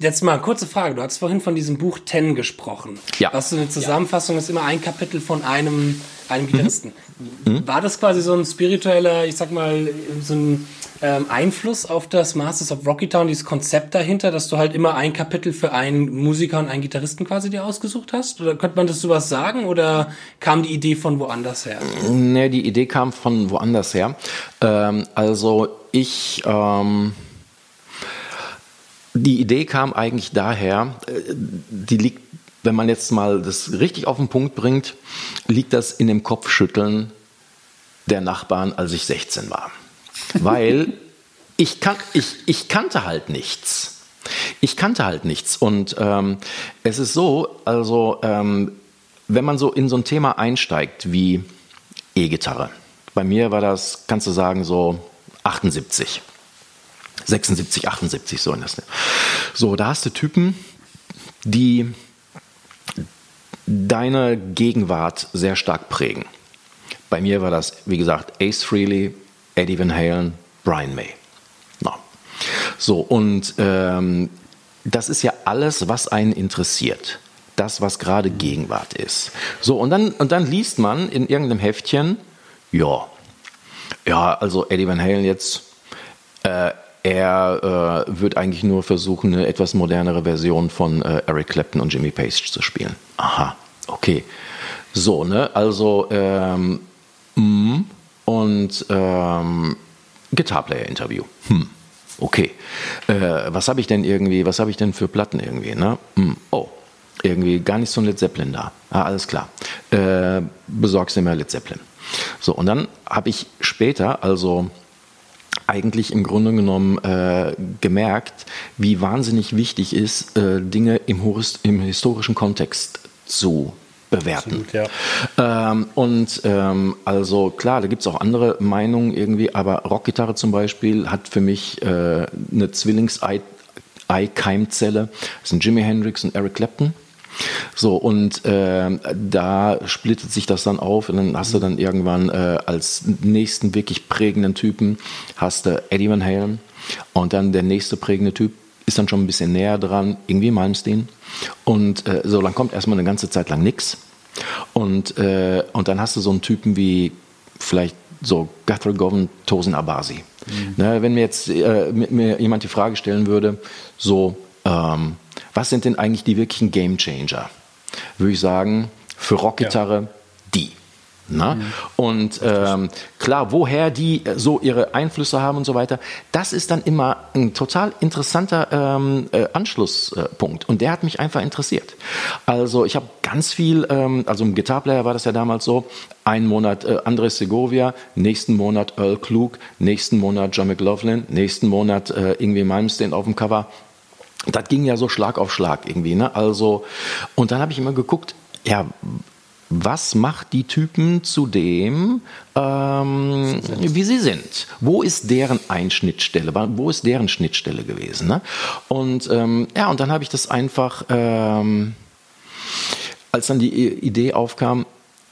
jetzt mal kurze Frage. Du hast vorhin von diesem Buch Ten gesprochen. Ja. Was so eine Zusammenfassung ist immer ein Kapitel von einem, einem Gitarristen. Mhm. War das quasi so ein spiritueller, ich sag mal, so ein ähm, Einfluss auf das Masters of Rocky Town, dieses Konzept dahinter, dass du halt immer ein Kapitel für einen Musiker und einen Gitarristen quasi dir ausgesucht hast? Oder könnte man das sowas sagen? Oder kam die Idee von woanders her? Nee, die Idee kam von woanders her. Ähm, also ich, ähm, die Idee kam eigentlich daher, äh, die liegt, wenn man jetzt mal das richtig auf den Punkt bringt, liegt das in dem Kopfschütteln der Nachbarn, als ich 16 war weil ich, kan ich, ich kannte halt nichts. Ich kannte halt nichts. Und ähm, es ist so, also ähm, wenn man so in so ein Thema einsteigt wie E-Gitarre, bei mir war das, kannst du sagen, so 78. 76, 78, so in das. So, da hast du Typen, die deine Gegenwart sehr stark prägen. Bei mir war das, wie gesagt, Ace Frehley, Eddie Van Halen, Brian May. No. So, und ähm, das ist ja alles, was einen interessiert. Das, was gerade Gegenwart ist. So, und dann, und dann liest man in irgendeinem Heftchen, ja, ja, also Eddie Van Halen jetzt, äh, er äh, wird eigentlich nur versuchen, eine etwas modernere Version von äh, Eric Clapton und Jimmy Page zu spielen. Aha, okay. So, ne, also, ähm, mh, und ähm, Guitar-Player-Interview. Hm, okay. Äh, was habe ich denn irgendwie, was habe ich denn für Platten irgendwie, ne? Hm, oh, irgendwie gar nicht so ein Led Zeppelin da. Ah, alles klar. Äh, besorgst du mir Led Zeppelin. So, und dann habe ich später, also eigentlich im Grunde genommen äh, gemerkt, wie wahnsinnig wichtig ist, äh, Dinge im, im, historischen Kontext zu bewerten. Absolut, ja. ähm, und ähm, also klar, da gibt es auch andere Meinungen irgendwie, aber Rockgitarre zum Beispiel hat für mich äh, eine Zwillings-Ei-Keimzelle. Das sind Jimi Hendrix und Eric Clapton. So, und äh, da splittet sich das dann auf und dann hast du dann irgendwann äh, als nächsten wirklich prägenden Typen hast du Eddie Van Halen und dann der nächste prägende Typ ist dann schon ein bisschen näher dran, irgendwie Malmsteen. Und äh, so, dann kommt erstmal eine ganze Zeit lang nichts. Und, äh, und dann hast du so einen Typen wie vielleicht so Guthrie Govan, Tosin Abasi. Mhm. Ne, wenn mir jetzt äh, mir jemand die Frage stellen würde, so, ähm, was sind denn eigentlich die wirklichen Game Changer? Würde ich sagen, für Rockgitarre ja. die. Na? Mhm. Und ähm, klar, woher die äh, so ihre Einflüsse haben und so weiter, das ist dann immer ein total interessanter ähm, äh, Anschlusspunkt. Und der hat mich einfach interessiert. Also ich habe ganz viel, ähm, also im Guitarplayer war das ja damals so, einen Monat äh, Andres Segovia, nächsten Monat Earl Klug, nächsten Monat John McLaughlin, nächsten Monat äh, irgendwie Malmsteen auf dem Cover. Das ging ja so Schlag auf Schlag irgendwie. Ne? Also, und dann habe ich immer geguckt, ja, was macht die Typen zu dem, ähm, wie sie sind? Wo ist deren Einschnittstelle? Wo ist deren Schnittstelle gewesen? Ne? Und ähm, ja, und dann habe ich das einfach, ähm, als dann die Idee aufkam,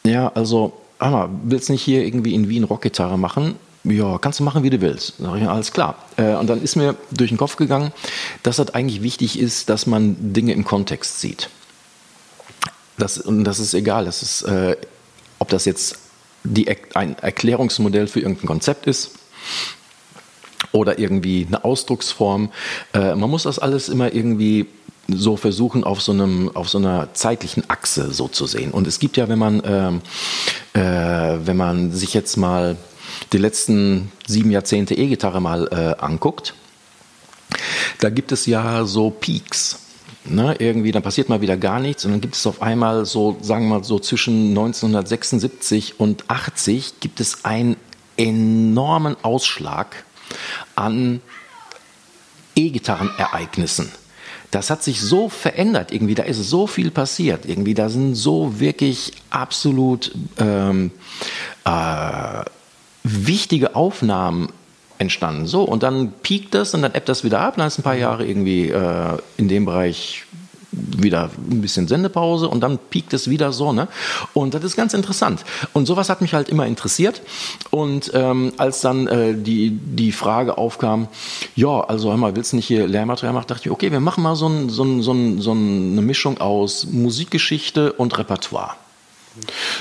ja, also, mal, willst nicht hier irgendwie in Wien Rockgitarre machen? Ja, kannst du machen, wie du willst. Sag ich, alles klar. Äh, und dann ist mir durch den Kopf gegangen, dass das eigentlich wichtig ist, dass man Dinge im Kontext sieht. Das, und das ist egal. Das ist, äh, ob das jetzt die, ein Erklärungsmodell für irgendein Konzept ist oder irgendwie eine Ausdrucksform. Äh, man muss das alles immer irgendwie so versuchen, auf so, einem, auf so einer zeitlichen Achse so zu sehen. Und es gibt ja, wenn man, ähm, äh, wenn man sich jetzt mal die letzten sieben Jahrzehnte E-Gitarre mal äh, anguckt, da gibt es ja so Peaks. Ne, irgendwie, dann passiert mal wieder gar nichts und dann gibt es auf einmal so, sagen wir mal so zwischen 1976 und 80 gibt es einen enormen Ausschlag an E-Gitarren-Ereignissen. Das hat sich so verändert, irgendwie, da ist so viel passiert, irgendwie, da sind so wirklich absolut ähm, äh, wichtige Aufnahmen entstanden. So, und dann piekt das und dann ebbt das wieder ab, dann ist ein paar Jahre irgendwie äh, in dem Bereich wieder ein bisschen Sendepause und dann piekt es wieder so, ne? Und das ist ganz interessant. Und sowas hat mich halt immer interessiert. Und ähm, als dann äh, die, die Frage aufkam, ja, also hör mal, willst du nicht hier Lehrmaterial machen, dachte ich, okay, wir machen mal so, ein, so, ein, so, ein, so eine Mischung aus Musikgeschichte und Repertoire.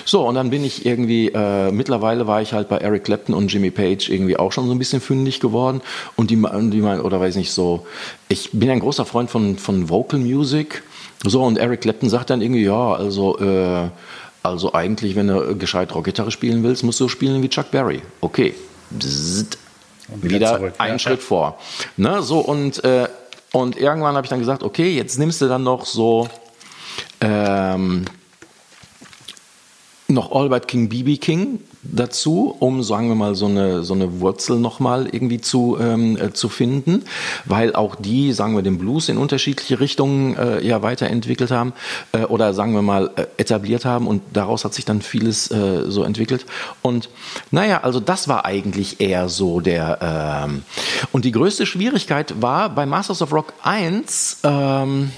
So, und dann bin ich irgendwie, äh, mittlerweile war ich halt bei Eric Clapton und Jimmy Page irgendwie auch schon so ein bisschen fündig geworden. Und die, die meinen, oder weiß nicht so, ich bin ein großer Freund von, von Vocal Music. So, und Eric Clapton sagt dann irgendwie, ja, also, äh, also eigentlich, wenn du gescheit Rockgitarre spielen willst, musst du spielen wie Chuck Berry. Okay. Bzzzt. wieder, wieder zurück, einen ja. Schritt vor. Ne, so, und, äh, und irgendwann habe ich dann gesagt, okay, jetzt nimmst du dann noch so, ähm, noch All But King BB King dazu, um sagen wir mal so eine so eine Wurzel nochmal irgendwie zu ähm, äh, zu finden, weil auch die sagen wir den Blues in unterschiedliche Richtungen äh, ja weiterentwickelt haben äh, oder sagen wir mal äh, etabliert haben und daraus hat sich dann vieles äh, so entwickelt und naja also das war eigentlich eher so der ähm, und die größte Schwierigkeit war bei Masters of Rock 1 ähm,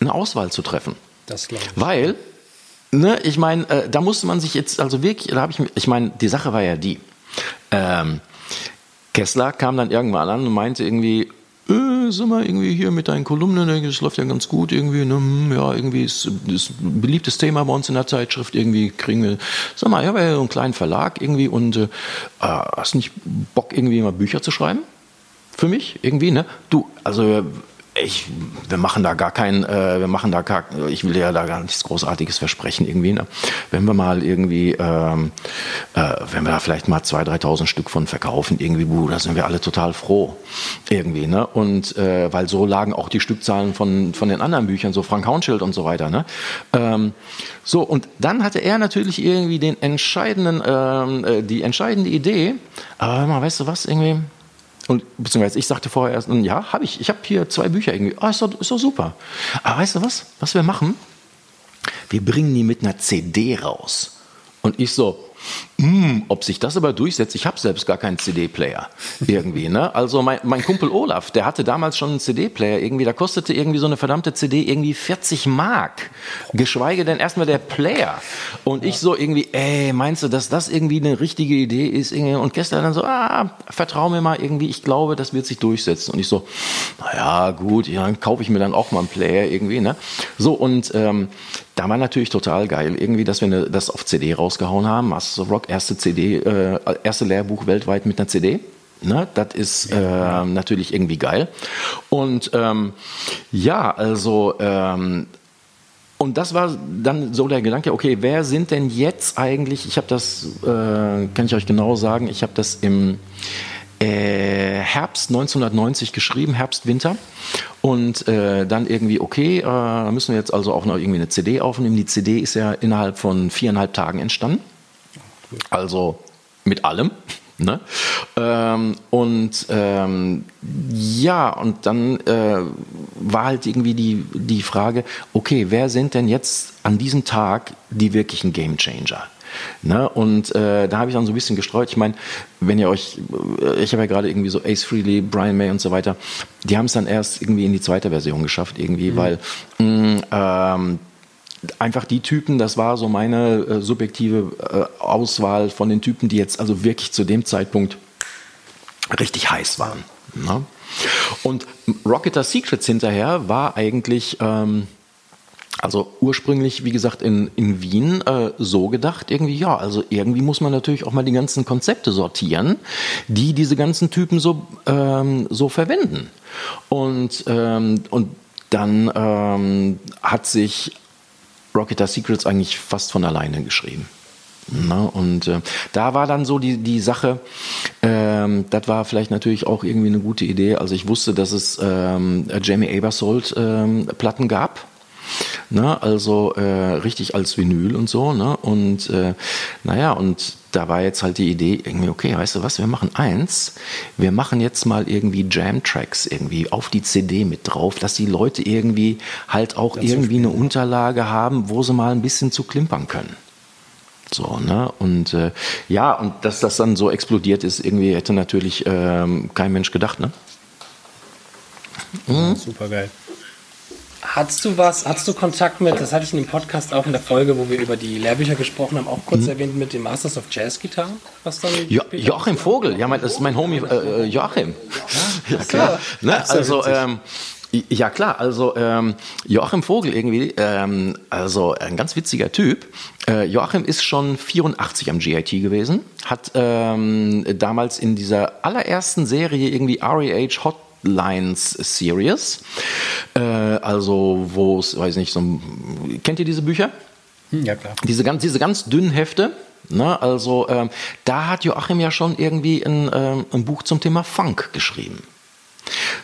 eine Auswahl zu treffen. Das glaube ich. Weil ne, ich meine, äh, da musste man sich jetzt, also wirklich, da habe ich, ich meine, die Sache war ja die. Ähm, Kessler kam dann irgendwann an und meinte irgendwie, äh, sag mal, irgendwie hier mit deinen Kolumnen, ne, das läuft ja ganz gut irgendwie, ne, hm, ja, irgendwie ist, ein beliebtes Thema bei uns in der Zeitschrift, irgendwie kriegen wir, sag mal, ich habe ja so einen kleinen Verlag irgendwie und äh, hast nicht Bock irgendwie mal Bücher zu schreiben? Für mich irgendwie, ne? Du, also ich, wir machen da gar kein, äh, wir machen da gar, ich will ja da gar nichts Großartiges versprechen irgendwie. Ne? Wenn wir mal irgendwie, ähm, äh, wenn wir da vielleicht mal 2.000, 3.000 Stück von verkaufen, irgendwie, buh, da sind wir alle total froh irgendwie. Ne? Und äh, weil so lagen auch die Stückzahlen von, von den anderen Büchern, so Frank Haunschild und so weiter. Ne? Ähm, so, und dann hatte er natürlich irgendwie den entscheidenden, ähm, äh, die entscheidende Idee, aber mal, weißt du was, irgendwie, und beziehungsweise ich sagte vorher erst, ja, habe ich. Ich habe hier zwei Bücher irgendwie. Ah, ist doch, ist doch super. Aber weißt du was? Was wir machen? Wir bringen die mit einer CD raus. Und ich so, hm, ob sich das aber durchsetzt, ich habe selbst gar keinen CD-Player irgendwie. Ne? Also mein, mein Kumpel Olaf, der hatte damals schon einen CD-Player irgendwie, da kostete irgendwie so eine verdammte CD irgendwie 40 Mark, geschweige denn erstmal der Player. Und ich so irgendwie, ey, meinst du, dass das irgendwie eine richtige Idee ist? Und gestern dann so, ah, vertrau mir mal irgendwie, ich glaube, das wird sich durchsetzen. Und ich so, naja, gut, ja, dann kaufe ich mir dann auch mal einen Player irgendwie. Ne? So, und ähm, da war natürlich total geil, irgendwie, dass wir das auf CD rausgehauen haben. Masters of Erste CD, äh, erste Lehrbuch weltweit mit einer CD. Ne, das ist äh, natürlich irgendwie geil. Und ähm, ja, also ähm, und das war dann so der Gedanke, okay, wer sind denn jetzt eigentlich, ich habe das, äh, kann ich euch genau sagen, ich habe das im äh, Herbst 1990 geschrieben, Herbst, Winter. Und äh, dann irgendwie, okay, äh, müssen wir jetzt also auch noch irgendwie eine CD aufnehmen. Die CD ist ja innerhalb von viereinhalb Tagen entstanden. Also mit allem. Ne? Ähm, und ähm, ja, und dann äh, war halt irgendwie die, die Frage, okay, wer sind denn jetzt an diesem Tag die wirklichen Gamechanger? Ne? Und äh, da habe ich dann so ein bisschen gestreut. Ich meine, wenn ihr euch, äh, ich habe ja gerade irgendwie so Ace Frehley, Brian May und so weiter, die haben es dann erst irgendwie in die zweite Version geschafft, irgendwie, mhm. weil mh, mm, ähm, einfach die Typen, das war so meine äh, subjektive äh, Auswahl von den Typen, die jetzt also wirklich zu dem Zeitpunkt richtig heiß waren. Ne? Und Rocketer Secrets hinterher war eigentlich ähm, also ursprünglich, wie gesagt, in, in Wien äh, so gedacht, irgendwie, ja, also irgendwie muss man natürlich auch mal die ganzen Konzepte sortieren, die diese ganzen Typen so, ähm, so verwenden. Und, ähm, und dann ähm, hat sich Rocketer Secrets eigentlich fast von alleine geschrieben. Na, und äh, da war dann so die, die Sache, ähm, das war vielleicht natürlich auch irgendwie eine gute Idee. Also ich wusste, dass es ähm, Jamie Abersold ähm, Platten gab Ne? Also äh, richtig als Vinyl und so. Ne? Und äh, naja, und da war jetzt halt die Idee irgendwie, okay, weißt du was, wir machen eins, wir machen jetzt mal irgendwie Jam-Tracks irgendwie auf die CD mit drauf, dass die Leute irgendwie halt auch das irgendwie eine Unterlage haben, wo sie mal ein bisschen zu klimpern können. So, ne? Und äh, ja, und dass das dann so explodiert ist, irgendwie hätte natürlich ähm, kein Mensch gedacht, ne? Mhm. Super geil Hattest du was, hattest du Kontakt mit, das hatte ich in dem Podcast auch in der Folge, wo wir über die Lehrbücher gesprochen haben, auch kurz mhm. erwähnt mit den Masters of Jazz Gitarren? Was dann jo Joachim Vogel, ja, mein, das ist mein Homie äh, äh Joachim. Ja, ja klar. Ne? Also, ähm, ja klar, also ähm, Joachim Vogel irgendwie, ähm, also ein ganz witziger Typ. Äh, Joachim ist schon 84 am GIT gewesen, hat ähm, damals in dieser allerersten Serie irgendwie REH Hot Lines Series. Äh, also, wo es, weiß nicht, so kennt ihr diese Bücher? Hm, ja, klar. Diese ganz, diese ganz dünnen Hefte. Ne, also ähm, da hat Joachim ja schon irgendwie ein, ähm, ein Buch zum Thema Funk geschrieben.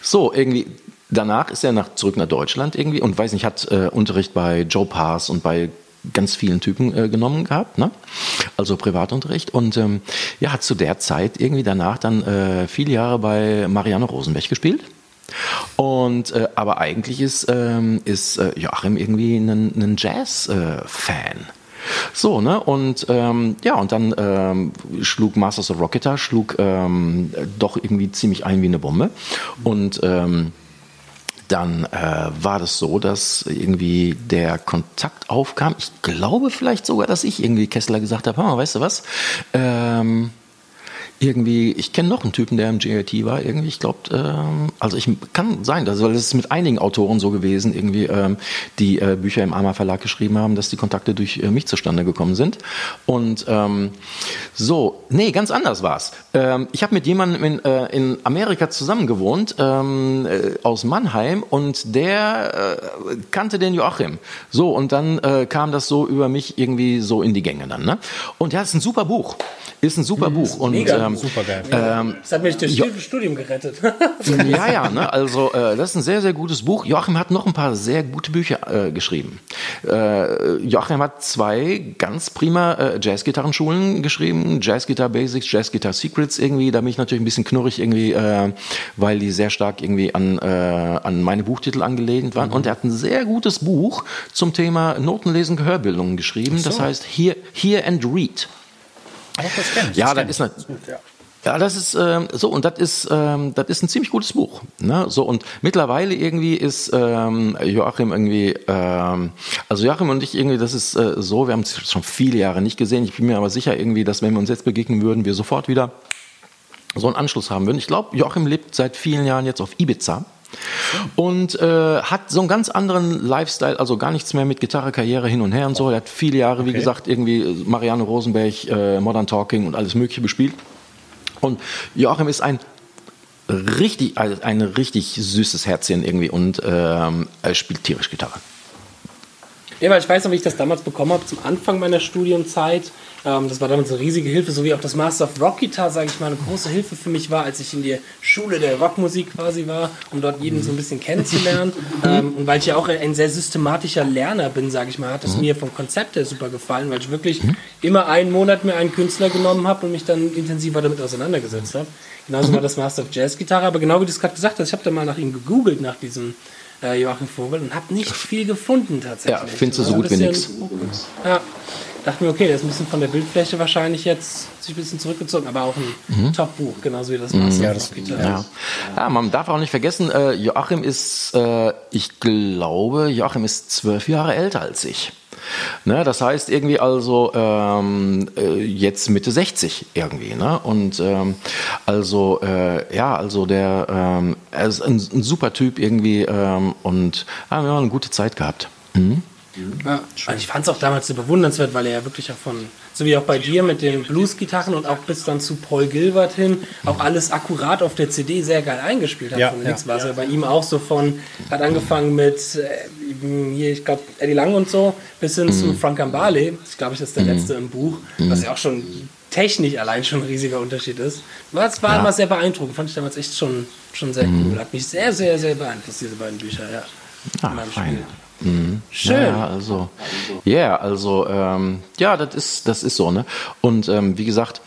So, irgendwie danach ist er nach, zurück nach Deutschland irgendwie und weiß nicht, hat äh, Unterricht bei Joe Pass und bei ganz vielen Typen äh, genommen gehabt, ne? also Privatunterricht und ähm, ja, hat zu der Zeit irgendwie danach dann äh, viele Jahre bei Marianne Rosenberg gespielt. Und äh, aber eigentlich ist, ähm, ist äh, Joachim irgendwie ein, Jazz-Fan. So, ne? Und ähm, ja, und dann ähm, schlug Masters of Rocketer, schlug ähm, doch irgendwie ziemlich ein wie eine Bombe. Und ähm, dann äh, war das so, dass irgendwie der Kontakt aufkam. Ich glaube vielleicht sogar, dass ich irgendwie Kessler gesagt habe, weißt du was? Ähm, irgendwie, ich kenne noch einen Typen, der im JIT war, irgendwie, ich glaube, ähm, also ich kann sein, das, weil es ist mit einigen Autoren so gewesen, irgendwie, ähm, die äh, Bücher im AMA Verlag geschrieben haben, dass die Kontakte durch äh, mich zustande gekommen sind. Und ähm, so, nee, ganz anders war's. Ähm, ich habe mit jemandem in, äh, in Amerika zusammen gewohnt, ähm, äh, aus Mannheim, und der äh, kannte den Joachim. So, und dann äh, kam das so über mich irgendwie so in die Gänge dann. Ne? Und ja, ist ein super Buch. Ist ein super Buch. Und, ähm, super geil. Ähm, das hat mich durch ja, Studium gerettet. ja, ja, ne? also äh, das ist ein sehr, sehr gutes Buch. Joachim hat noch ein paar sehr gute Bücher äh, geschrieben. Äh, Joachim hat zwei ganz prima äh, Jazzgitarrenschulen geschrieben. Jazzgitar Basics, Jazzgitar Secrets irgendwie. Da bin ich natürlich ein bisschen knurrig irgendwie, äh, weil die sehr stark irgendwie an, äh, an meine Buchtitel angelehnt waren. Mhm. Und er hat ein sehr gutes Buch zum Thema Notenlesen, Gehörbildung geschrieben. So. Das heißt Hear, Hear and Read. Ach, das kenn ich. Ja, das, das ist, gut, ja. Ja, das ist ähm, so und das ist ähm, das ist ein ziemlich gutes Buch. Ne? So und mittlerweile irgendwie ist ähm, Joachim irgendwie ähm, also Joachim und ich irgendwie das ist äh, so. Wir haben es schon viele Jahre nicht gesehen. Ich bin mir aber sicher irgendwie, dass wenn wir uns jetzt begegnen würden, wir sofort wieder so einen Anschluss haben würden. Ich glaube, Joachim lebt seit vielen Jahren jetzt auf Ibiza. Und äh, hat so einen ganz anderen Lifestyle, also gar nichts mehr mit Gitarre, Karriere hin und her und so. Er hat viele Jahre, okay. wie gesagt, irgendwie Marianne Rosenberg, äh, Modern Talking und alles Mögliche bespielt. Und Joachim ist ein richtig, ein richtig süßes Herzchen irgendwie und ähm, er spielt tierisch Gitarre. Ja, weil ich weiß noch, wie ich das damals bekommen habe, zum Anfang meiner Studienzeit. Ähm, das war damals eine riesige Hilfe, so wie auch das Master of Rock Guitar, sage ich mal, eine große Hilfe für mich war, als ich in der Schule der Rockmusik quasi war, um dort jeden so ein bisschen kennenzulernen. ähm, und weil ich ja auch ein sehr systematischer Lerner bin, sage ich mal, hat es mhm. mir vom Konzept her super gefallen, weil ich wirklich immer einen Monat mir einen Künstler genommen habe und mich dann intensiver damit auseinandergesetzt habe. Genauso war das Master of Jazz Gitarre, aber genau wie du es gerade gesagt hast, ich habe da mal nach ihm gegoogelt, nach diesem äh, Joachim Vogel und habe nicht viel gefunden tatsächlich. Ja, findest du so gut wie nichts. Ja, dachte mir, okay, der ist ein bisschen von der Bildfläche wahrscheinlich jetzt sich ein bisschen zurückgezogen, aber auch ein mhm. Top-Buch, genauso wie das mhm. Master ja, das ja. ja, man darf auch nicht vergessen, äh, Joachim ist, äh, ich glaube, Joachim ist zwölf Jahre älter als ich. Ne, das heißt irgendwie also ähm, äh, jetzt Mitte 60 irgendwie. Ne? Und ähm, also äh, ja, also der ähm, er ist ein, ein, super Typ irgendwie ähm, und ja, wir haben eine gute Zeit gehabt. Mhm. Ja, also ich fand es auch damals so bewundernswert, weil er ja wirklich auch von, so wie auch bei dir mit den Blues-Gitarren und auch bis dann zu Paul Gilbert hin, auch alles akkurat auf der CD sehr geil eingespielt hat. Ja, von ja, war es ja. bei ihm auch so von, hat angefangen mit, äh, hier, ich glaube, Eddie Lang und so, bis hin mhm. zu Frank Gambale, ich glaube, das ist der mhm. letzte im Buch, mhm. was ja auch schon technisch allein schon ein riesiger Unterschied ist. Das war ja. immer sehr beeindruckend, fand ich damals echt schon, schon sehr mhm. cool. Hat mich sehr, sehr, sehr beeinflusst, diese beiden Bücher, ja. Ah, fein. Spiel. Mhm. Schön. Ja, also, ja, yeah, also, ähm, ja, das ist, das ist so, ne? Und ähm, wie gesagt,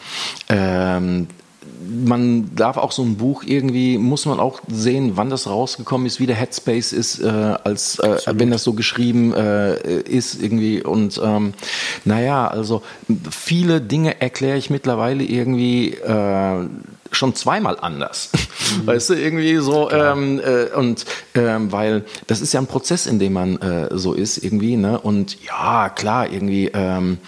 ähm, man darf auch so ein Buch irgendwie, muss man auch sehen, wann das rausgekommen ist, wie der Headspace ist, äh, als äh, wenn das so geschrieben äh, ist irgendwie. Und ähm, naja, also viele Dinge erkläre ich mittlerweile irgendwie äh, schon zweimal anders. Mhm. Weißt du, irgendwie so, ähm, äh, und ähm, weil das ist ja ein Prozess, in dem man äh, so ist, irgendwie, ne? Und ja, klar, irgendwie, ähm,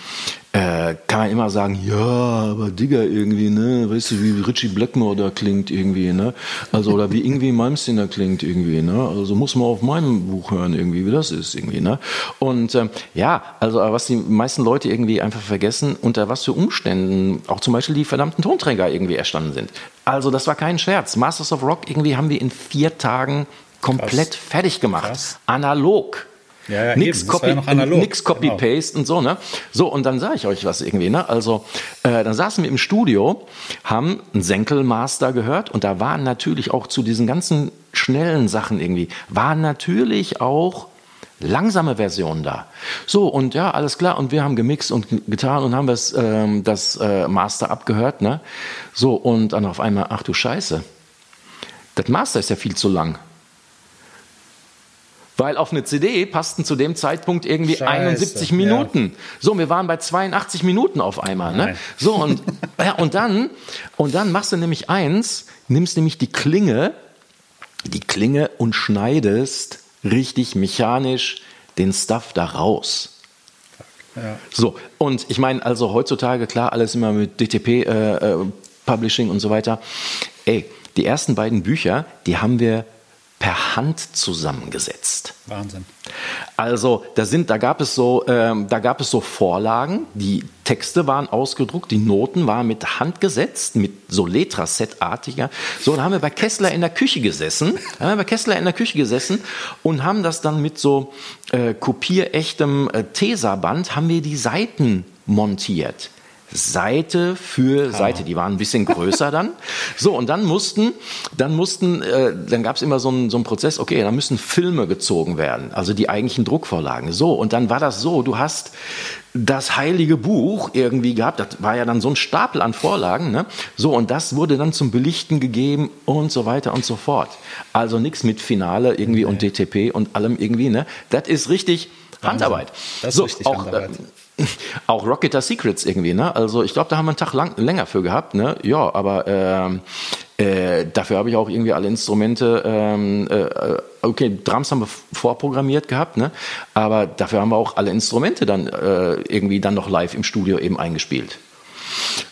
äh, kann man immer sagen, ja, aber Digga irgendwie, ne, weißt du, wie Richie Blackmore da klingt irgendwie, ne, also oder wie irgendwie Malmsteen da klingt irgendwie, ne, also muss man auf meinem Buch hören irgendwie, wie das ist irgendwie, ne, und ähm, ja, also was die meisten Leute irgendwie einfach vergessen, unter was für Umständen auch zum Beispiel die verdammten Tonträger irgendwie erstanden sind. Also das war kein Scherz. Masters of Rock irgendwie haben wir in vier Tagen komplett Krass. fertig gemacht, Krass. analog. Ja, ja, nix Copy, ja nix Copy genau. Paste und so, ne? So, und dann sage ich euch was irgendwie, ne? Also, äh, dann saßen wir im Studio, haben einen Senkelmaster gehört und da waren natürlich auch zu diesen ganzen schnellen Sachen irgendwie, waren natürlich auch langsame Versionen da. So, und ja, alles klar. Und wir haben gemixt und getan und haben das, ähm, das äh, Master abgehört, ne? So, und dann auf einmal, ach du Scheiße. Das Master ist ja viel zu lang. Weil auf eine CD passten zu dem Zeitpunkt irgendwie Scheiße, 71 Minuten. Ja. So, wir waren bei 82 Minuten auf einmal. Ne? So, und, ja, und, dann, und dann machst du nämlich eins, nimmst nämlich die Klinge, die Klinge und schneidest richtig mechanisch den Stuff da raus. Ja. So, und ich meine, also heutzutage, klar, alles immer mit DTP, äh, äh, Publishing und so weiter. Ey, die ersten beiden Bücher, die haben wir per Hand zusammengesetzt. Wahnsinn. Also da sind, da gab es so, ähm, da gab es so Vorlagen. Die Texte waren ausgedruckt, die Noten waren mit Hand gesetzt, mit so Letraset-artiger. So, dann haben wir bei Kessler in der Küche gesessen, haben wir bei Kessler in der Küche gesessen und haben das dann mit so äh, kopierechtem äh, Tesaband haben wir die Seiten montiert. Seite für Seite. Die waren ein bisschen größer dann. So, und dann mussten, dann mussten, äh, dann gab es immer so einen, so einen Prozess, okay, da müssen Filme gezogen werden, also die eigentlichen Druckvorlagen. So, und dann war das so, du hast das heilige Buch irgendwie gehabt, das war ja dann so ein Stapel an Vorlagen, ne? So, und das wurde dann zum Belichten gegeben und so weiter und so fort. Also nichts mit Finale irgendwie okay. und DTP und allem irgendwie, ne? Das ist richtig Handarbeit. Das ist so, richtig auch, Handarbeit. Äh, auch Rocketer Secrets irgendwie, ne? Also ich glaube, da haben wir einen Tag lang, länger für gehabt, ne? Ja, aber ähm, äh, dafür habe ich auch irgendwie alle Instrumente, ähm, äh, okay, Drums haben wir vorprogrammiert gehabt, ne? Aber dafür haben wir auch alle Instrumente dann äh, irgendwie dann noch live im Studio eben eingespielt.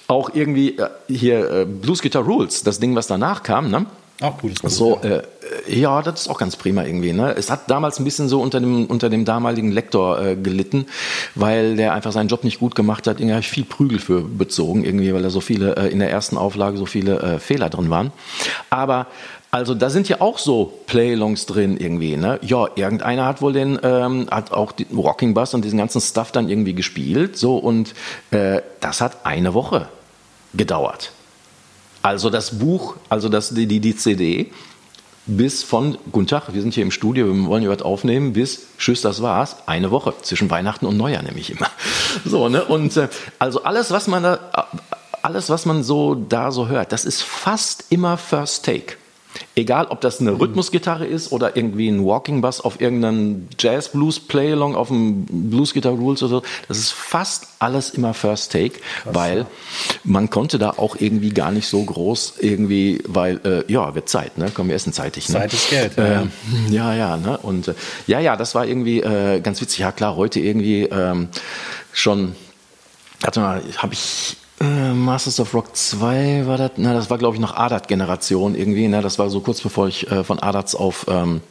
Auch irgendwie äh, hier äh, Blues Guitar Rules, das Ding, was danach kam, ne? Auch gutes Produkt, so, ja. Äh, ja, das ist auch ganz prima irgendwie. Ne? Es hat damals ein bisschen so unter dem, unter dem damaligen Lektor äh, gelitten, weil der einfach seinen Job nicht gut gemacht hat. Irgendwie habe ich viel Prügel für bezogen, irgendwie, weil da so viele, äh, in der ersten Auflage so viele äh, Fehler drin waren. Aber also da sind ja auch so Playlongs drin irgendwie, ne? Ja, irgendeiner hat wohl den, ähm, hat auch den Rocking Bass und diesen ganzen Stuff dann irgendwie gespielt, so und äh, das hat eine Woche gedauert. Also das Buch, also das, die, die, die CD, bis von, guten Tag, wir sind hier im Studio, wir wollen hier was aufnehmen, bis, tschüss, das war's, eine Woche, zwischen Weihnachten und Neujahr nämlich immer. So, ne, und äh, also alles, was man da, alles, was man so da so hört, das ist fast immer First Take. Egal, ob das eine mhm. Rhythmusgitarre ist oder irgendwie ein Walking Bass auf irgendeinem Jazz Blues Playalong auf dem Blues Guitar Rules oder so, das ist fast alles immer First Take, Krass, weil man konnte da auch irgendwie gar nicht so groß irgendwie, weil äh, ja, wird Zeit, ne? Kommen wir essen zeitig. Ne? Zeit ist Geld. Ja, äh, ja, ja, ne? Und äh, ja, ja, das war irgendwie äh, ganz witzig. Ja, klar, heute irgendwie ähm, schon, warte mal, habe ich äh, Masters of Rock 2 war das, na, das war glaube ich noch Adat-Generation irgendwie, ne? das war so kurz bevor ich äh, von Adats auf, ähm,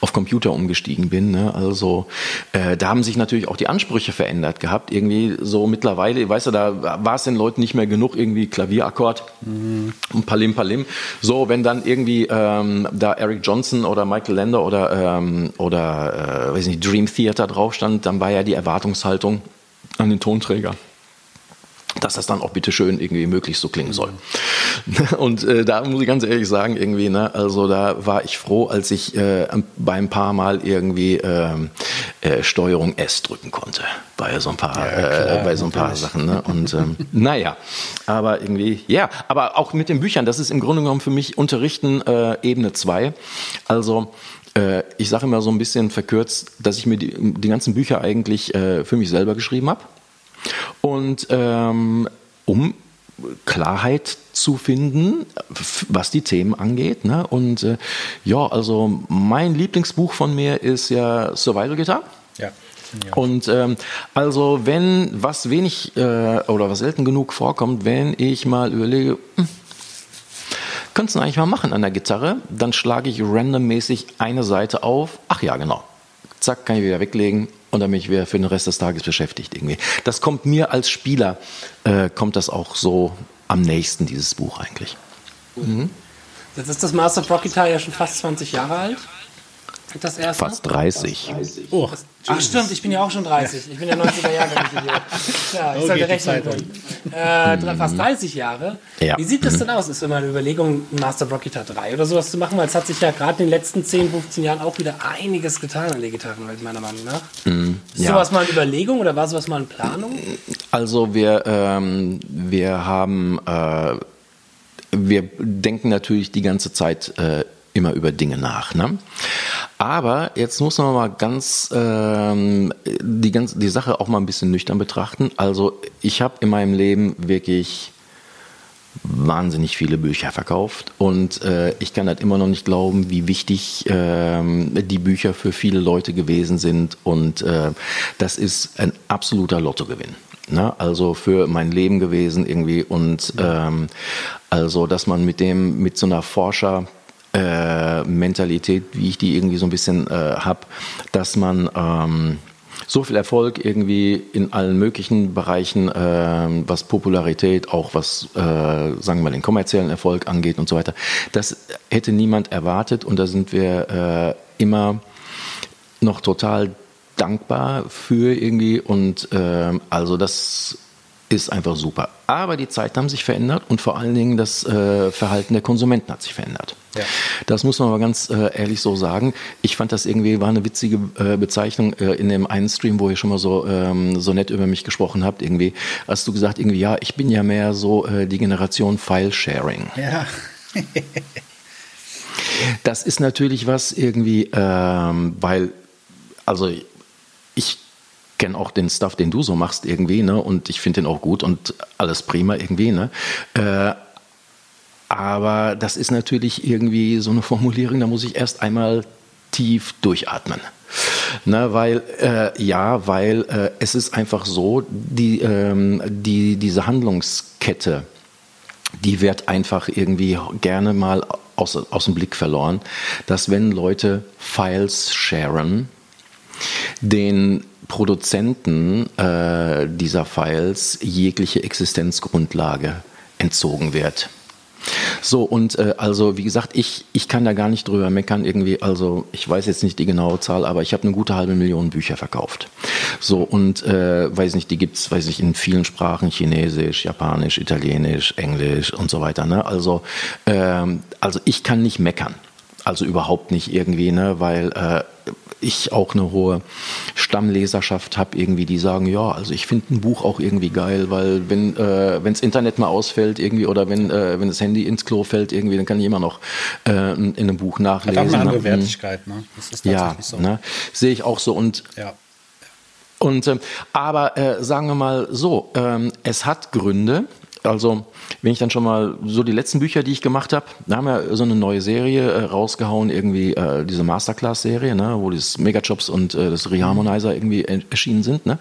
auf Computer umgestiegen bin. Ne? Also äh, da haben sich natürlich auch die Ansprüche verändert gehabt. Irgendwie so mittlerweile, weißt du, da war es den Leuten nicht mehr genug, irgendwie Klavierakkord mhm. und Palim Palim. So, wenn dann irgendwie ähm, da Eric Johnson oder Michael Lander oder, ähm, oder äh, weiß nicht, Dream Theater drauf stand, dann war ja die Erwartungshaltung an den Tonträger dass das dann auch bitte schön irgendwie möglichst so klingen soll. Und äh, da muss ich ganz ehrlich sagen, irgendwie, ne, also da war ich froh, als ich äh, bei ein paar Mal irgendwie äh, äh, Steuerung S drücken konnte bei so ein paar, ja, klar, äh, bei so ein paar Sachen. Ne? Und ähm, naja, aber irgendwie, ja, aber auch mit den Büchern, das ist im Grunde genommen für mich Unterrichten äh, Ebene 2. Also äh, ich sage immer so ein bisschen verkürzt, dass ich mir die, die ganzen Bücher eigentlich äh, für mich selber geschrieben habe. Und ähm, um Klarheit zu finden, was die Themen angeht. Ne? Und äh, ja, also mein Lieblingsbuch von mir ist ja Survival Guitar. Ja. Ja. Und ähm, also wenn was wenig äh, oder was selten genug vorkommt, wenn ich mal überlege, hm, könntest du eigentlich mal machen an der Gitarre, dann schlage ich randommäßig eine Seite auf. Ach ja, genau. Zack, kann ich wieder weglegen und dann bin ich wieder für den Rest des Tages beschäftigt irgendwie. Das kommt mir als Spieler, äh, kommt das auch so am nächsten, dieses Buch eigentlich. Mhm. Jetzt ist das Master of Rocky ja schon fast 20 Jahre alt. Das erste? Fast 30. Oh. Ach stimmt, ich bin ja auch schon 30. Ich bin ja 90er Jahre. Ja, ich oh, sollte rechnen können. Äh, fast 30 Jahre. Ja. Wie sieht das mhm. denn aus? Ist immer eine Überlegung, Master Block Guitar 3 oder sowas zu machen? Weil es hat sich ja gerade in den letzten 10, 15 Jahren auch wieder einiges getan an der Gitarrenwelt, meiner Meinung nach. Mhm. Ist ja. sowas mal eine Überlegung oder war sowas mal eine Planung? Also wir, ähm, wir haben... Äh, wir denken natürlich die ganze Zeit äh, immer über Dinge nach. Ne? Aber jetzt muss man mal ganz, ähm, die, ganz die Sache auch mal ein bisschen nüchtern betrachten. Also ich habe in meinem Leben wirklich wahnsinnig viele Bücher verkauft und äh, ich kann halt immer noch nicht glauben, wie wichtig äh, die Bücher für viele Leute gewesen sind und äh, das ist ein absoluter Lottogewinn. Ne? Also für mein Leben gewesen irgendwie und ähm, also dass man mit dem mit so einer Forscher äh, Mentalität, wie ich die irgendwie so ein bisschen äh, habe, dass man ähm, so viel Erfolg irgendwie in allen möglichen Bereichen, äh, was Popularität, auch was, äh, sagen wir mal, den kommerziellen Erfolg angeht und so weiter. Das hätte niemand erwartet und da sind wir äh, immer noch total dankbar für irgendwie und äh, also das ist einfach super. Aber die Zeiten haben sich verändert und vor allen Dingen das äh, Verhalten der Konsumenten hat sich verändert. Ja. Das muss man aber ganz äh, ehrlich so sagen. Ich fand das irgendwie war eine witzige äh, Bezeichnung äh, in dem einen Stream, wo ihr schon mal so ähm, so nett über mich gesprochen habt. Irgendwie hast du gesagt irgendwie ja, ich bin ja mehr so äh, die Generation File Sharing. Ja. das ist natürlich was irgendwie, ähm, weil also ich kenne auch den Stuff, den du so machst irgendwie, ne? Und ich finde den auch gut und alles prima irgendwie, ne? Äh, aber das ist natürlich irgendwie so eine Formulierung, da muss ich erst einmal tief durchatmen. Ne, weil, äh, ja, weil äh, es ist einfach so, die, ähm, die, diese Handlungskette, die wird einfach irgendwie gerne mal aus, aus dem Blick verloren, dass wenn Leute Files sharen, den Produzenten äh, dieser Files jegliche Existenzgrundlage entzogen wird. So, und äh, also wie gesagt, ich, ich kann da gar nicht drüber meckern irgendwie, also ich weiß jetzt nicht die genaue Zahl, aber ich habe eine gute halbe Million Bücher verkauft. So, und äh, weiß nicht, die gibt's, weiß ich, in vielen Sprachen, Chinesisch, Japanisch, Italienisch, Englisch und so weiter. Ne? Also, ähm, also ich kann nicht meckern. Also überhaupt nicht irgendwie, ne? weil äh, ich auch eine hohe Stammleserschaft habe, irgendwie, die sagen, ja, also ich finde ein Buch auch irgendwie geil, weil wenn äh, wenns Internet mal ausfällt irgendwie oder wenn äh, wenn das Handy ins Klo fällt irgendwie, dann kann ich immer noch äh, in, in einem Buch nachlesen. Hat auch eine andere ne? Wertigkeit, ne? Das ist ja, so. Ne? Sehe ich auch so und ja. Und ähm, aber äh, sagen wir mal so, ähm, es hat Gründe. Also wenn ich dann schon mal so die letzten Bücher, die ich gemacht habe, da haben wir so eine neue Serie äh, rausgehauen, irgendwie äh, diese Masterclass-Serie, ne, wo das Megajobs und äh, das Reharmonizer irgendwie erschienen sind. Ne.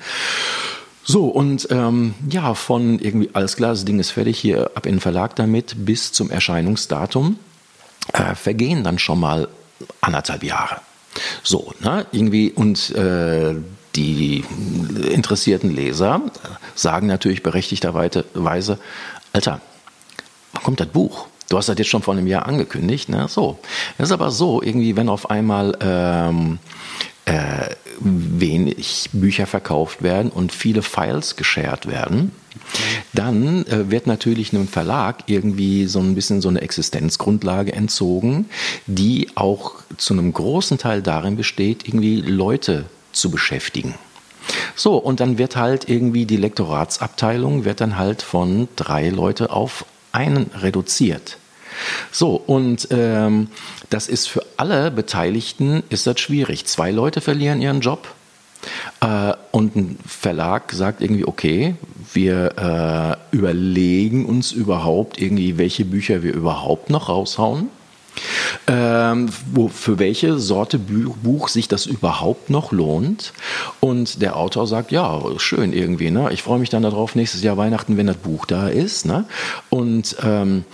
So, und ähm, ja, von irgendwie, alles klar, das Ding ist fertig, hier ab in den Verlag damit, bis zum Erscheinungsdatum, äh, vergehen dann schon mal anderthalb Jahre. So, ne, irgendwie, und äh, die interessierten Leser sagen natürlich berechtigterweise, Alter, wann kommt das Buch? Du hast das jetzt schon vor einem Jahr angekündigt, ne? So. Das ist aber so, irgendwie, wenn auf einmal ähm, äh, wenig Bücher verkauft werden und viele Files geshared werden, dann äh, wird natürlich einem Verlag irgendwie so ein bisschen so eine Existenzgrundlage entzogen, die auch zu einem großen Teil darin besteht, irgendwie Leute zu beschäftigen. So, und dann wird halt irgendwie die Lektoratsabteilung wird dann halt von drei Leute auf einen reduziert. So, und ähm, das ist für alle Beteiligten ist das schwierig. Zwei Leute verlieren ihren Job äh, und ein Verlag sagt irgendwie, okay, wir äh, überlegen uns überhaupt irgendwie, welche Bücher wir überhaupt noch raushauen. Ähm, wo, für welche Sorte Buch sich das überhaupt noch lohnt. Und der Autor sagt, ja, schön irgendwie. Ne? Ich freue mich dann darauf, nächstes Jahr Weihnachten, wenn das Buch da ist. Ne? Und ähm,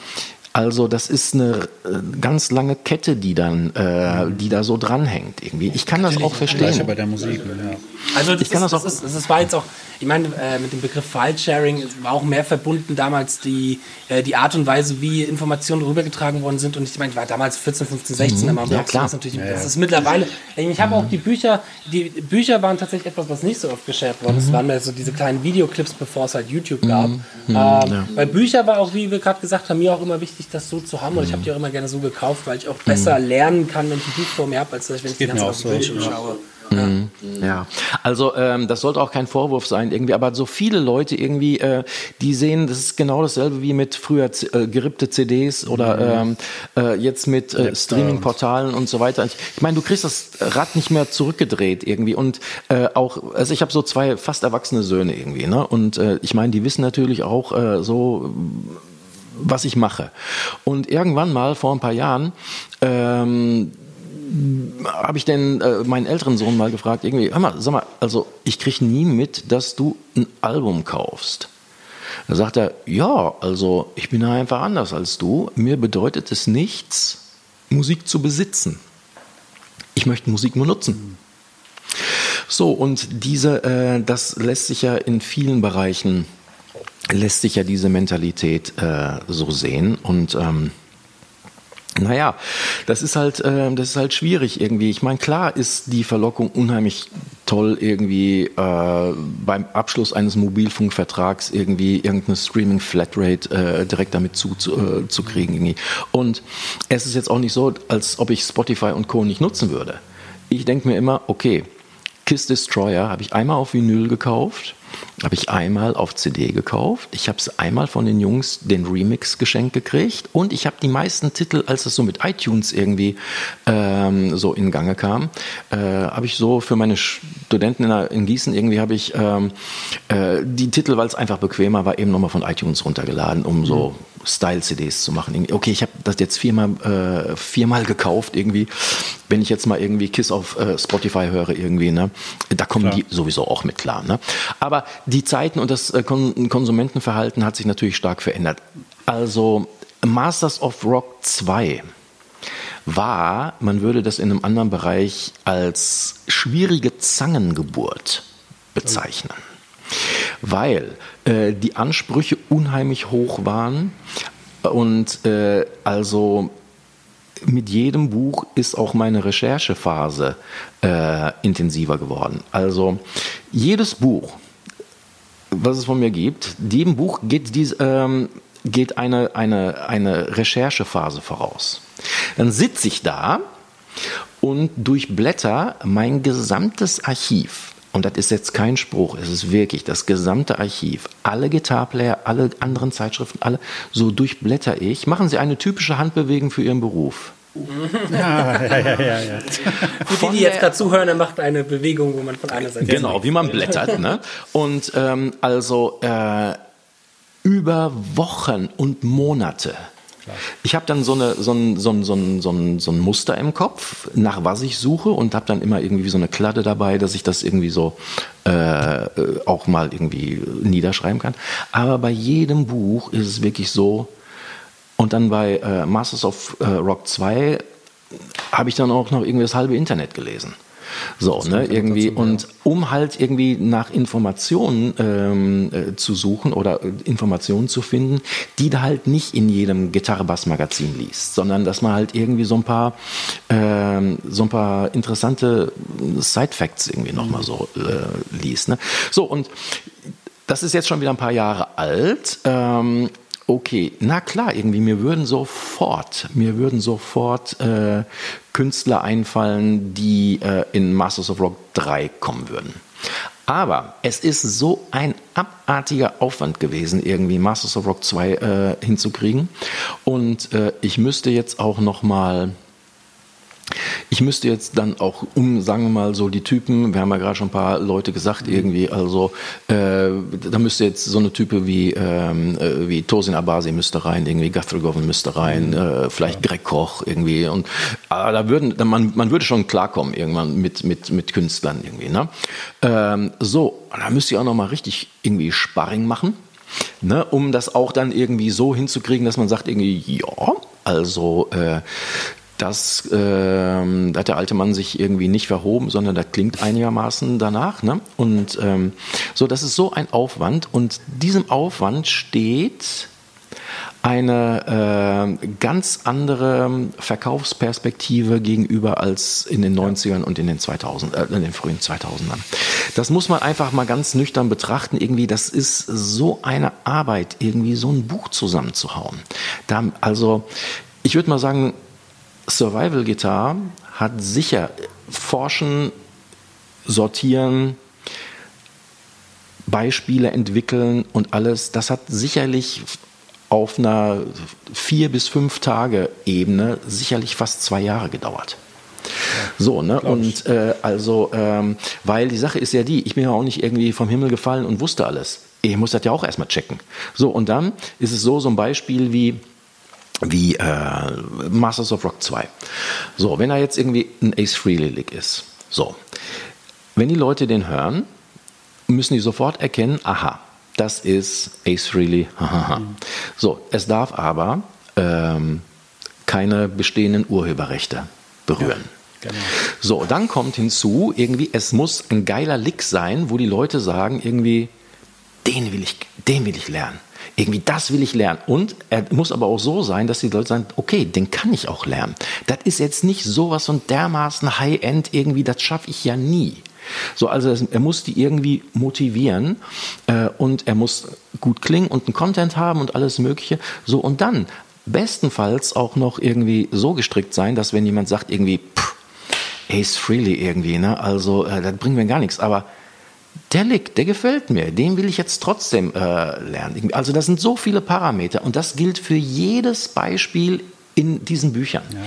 also das ist eine äh, ganz lange Kette, die dann, äh, die da so dranhängt irgendwie. Ich kann das auch verstehen. Ja bei der Musik. Ja. Also das, ich kann ist, das, auch, das, ist, das war jetzt auch, ich meine, äh, mit dem Begriff File-Sharing war auch mehr verbunden damals die, äh, die Art und Weise, wie Informationen rübergetragen worden sind. Und ich meine, ich war damals 14, 15, 16, mhm, ja, klar. Das, natürlich, ja, das ist mittlerweile, ich habe auch die Bücher, die Bücher waren tatsächlich etwas, was nicht so oft geshared worden ist. Mhm. waren mehr so diese kleinen Videoclips, bevor es halt YouTube gab. Mhm. Ähm, ja. Weil Bücher war auch, wie wir gerade gesagt haben, mir auch immer wichtig, das so zu haben. Und ich habe die auch immer gerne so gekauft, weil ich auch besser lernen kann, wenn ich ein Buch vor mir habe, als wenn ich die ganze Zeit auf Bildschirm schaue. Mhm. Ja, also ähm, das sollte auch kein Vorwurf sein irgendwie, aber so viele Leute irgendwie, äh, die sehen, das ist genau dasselbe wie mit früher äh, gerippte CDs oder mhm. ähm, äh, jetzt mit äh, Streaming-Portalen und so weiter. Ich, ich meine, du kriegst das Rad nicht mehr zurückgedreht irgendwie und äh, auch, also ich habe so zwei fast erwachsene Söhne irgendwie, ne? Und äh, ich meine, die wissen natürlich auch äh, so was ich mache. Und irgendwann mal vor ein paar Jahren ähm, habe ich denn äh, meinen älteren Sohn mal gefragt, irgendwie, hör mal, sag mal, also ich kriege nie mit, dass du ein Album kaufst. Da sagt er, ja, also ich bin einfach anders als du. Mir bedeutet es nichts, Musik zu besitzen. Ich möchte Musik nur nutzen. So, und diese, äh, das lässt sich ja in vielen Bereichen, lässt sich ja diese Mentalität äh, so sehen. Und ähm, naja, das ist halt, äh, das ist halt schwierig irgendwie. Ich meine, klar ist die Verlockung unheimlich toll, irgendwie äh, beim Abschluss eines Mobilfunkvertrags irgendwie irgendeine Streaming-Flatrate äh, direkt damit zu, zu, äh, zu kriegen. Irgendwie. Und es ist jetzt auch nicht so, als ob ich Spotify und Co. nicht nutzen würde. Ich denke mir immer, okay, Kiss Destroyer habe ich einmal auf Vinyl gekauft habe ich einmal auf CD gekauft. Ich habe es einmal von den Jungs den Remix geschenkt gekriegt und ich habe die meisten Titel, als es so mit iTunes irgendwie ähm, so in Gange kam, äh, habe ich so für meine Studenten in, in Gießen irgendwie habe ich ähm, äh, die Titel, weil es einfach bequemer war, eben nochmal von iTunes runtergeladen, um so mhm. Style-CDs zu machen. Okay, ich habe das jetzt viermal, äh, viermal gekauft irgendwie. Wenn ich jetzt mal irgendwie Kiss auf äh, Spotify höre irgendwie, ne, da kommen klar. die sowieso auch mit klar. Ne? Aber die Zeiten und das äh, Konsumentenverhalten hat sich natürlich stark verändert. Also Masters of Rock 2 war, man würde das in einem anderen Bereich als schwierige Zangengeburt bezeichnen. Weil äh, die Ansprüche unheimlich hoch waren und äh, also mit jedem Buch ist auch meine Recherchephase äh, intensiver geworden. Also jedes Buch, was es von mir gibt, dem Buch geht, dies, ähm, geht eine, eine, eine Recherchephase voraus. Dann sitze ich da und durchblätter mein gesamtes Archiv. Und das ist jetzt kein Spruch, es ist wirklich das gesamte Archiv. Alle Gitarplayer, alle anderen Zeitschriften, alle, so durchblätter ich. Machen Sie eine typische Handbewegung für Ihren Beruf. Ja, ja, ja, ja. ja. Für die, die jetzt gerade zuhören, er macht eine Bewegung, wo man von einer Seite. Genau, wie man blättert. ne? Und ähm, also äh, über Wochen und Monate ich habe dann so, eine, so, ein, so, ein, so, ein, so, ein, so ein Muster im Kopf, nach was ich suche und habe dann immer irgendwie so eine Kladde dabei, dass ich das irgendwie so äh, auch mal irgendwie niederschreiben kann. Aber bei jedem Buch ist es wirklich so, und dann bei äh, Masters of äh, Rock 2 habe ich dann auch noch irgendwie das halbe Internet gelesen. So, ne, irgendwie. Dazu, und um halt irgendwie nach Informationen ähm, äh, zu suchen oder äh, Informationen zu finden, die da halt nicht in jedem Gitarre-Bass-Magazin liest, sondern dass man halt irgendwie so ein paar, ähm, so ein paar interessante Side-Facts irgendwie nochmal so äh, liest. Ne? So, und das ist jetzt schon wieder ein paar Jahre alt. Ähm, okay, na klar, irgendwie, mir würden sofort, mir würden sofort äh, Künstler einfallen, die äh, in Masters of Rock 3 kommen würden. Aber es ist so ein abartiger Aufwand gewesen, irgendwie Masters of Rock 2 äh, hinzukriegen. Und äh, ich müsste jetzt auch noch mal ich müsste jetzt dann auch um, sagen wir mal, so die Typen, wir haben ja gerade schon ein paar Leute gesagt, irgendwie, also äh, da müsste jetzt so eine Type wie, ähm, äh, wie Tosin Abasi müsste rein, irgendwie Guthrie Govan müsste rein, mhm. äh, vielleicht ja. Greg Koch irgendwie und äh, da würden, man, man würde schon klarkommen irgendwann mit, mit, mit Künstlern irgendwie. Ne? Ähm, so, da müsste ich auch nochmal richtig irgendwie Sparring machen. Ne, um das auch dann irgendwie so hinzukriegen, dass man sagt irgendwie, ja, also äh, das, äh, da hat der alte Mann sich irgendwie nicht verhoben, sondern das klingt einigermaßen danach. Ne? Und ähm, so, das ist so ein Aufwand und diesem Aufwand steht eine äh, ganz andere Verkaufsperspektive gegenüber als in den 90ern und in den 2000 äh, in den frühen 2000ern. Das muss man einfach mal ganz nüchtern betrachten. Irgendwie, das ist so eine Arbeit, irgendwie so ein Buch zusammenzuhauen. Da, also, ich würde mal sagen, Survival Guitar hat sicher Forschen, Sortieren, Beispiele entwickeln und alles, das hat sicherlich auf einer vier bis fünf Tage Ebene sicherlich fast zwei Jahre gedauert. So, ne? Und äh, also, ähm, weil die Sache ist ja die, ich bin ja auch nicht irgendwie vom Himmel gefallen und wusste alles. Ich muss das ja auch erstmal checken. So, und dann ist es so, so ein Beispiel wie, wie äh, Masters of Rock 2. So, wenn er jetzt irgendwie ein Ace Frehley Lick ist, so, wenn die Leute den hören, müssen die sofort erkennen, aha, das ist Ace Frehley. Mhm. So, es darf aber ähm, keine bestehenden Urheberrechte berühren. Ja, genau. So, dann kommt hinzu, irgendwie, es muss ein geiler Lick sein, wo die Leute sagen, irgendwie, den will ich, den will ich lernen irgendwie das will ich lernen. Und er muss aber auch so sein, dass die Leute sagen, okay, den kann ich auch lernen. Das ist jetzt nicht sowas von dermaßen High-End irgendwie, das schaffe ich ja nie. So, also er muss die irgendwie motivieren äh, und er muss gut klingen und einen Content haben und alles Mögliche. So, und dann bestenfalls auch noch irgendwie so gestrickt sein, dass wenn jemand sagt, irgendwie, pff, Ace Freely irgendwie, ne, also äh, das bringt mir gar nichts, aber der liegt, der gefällt mir, den will ich jetzt trotzdem äh, lernen. Also das sind so viele Parameter und das gilt für jedes Beispiel in diesen Büchern. Ja.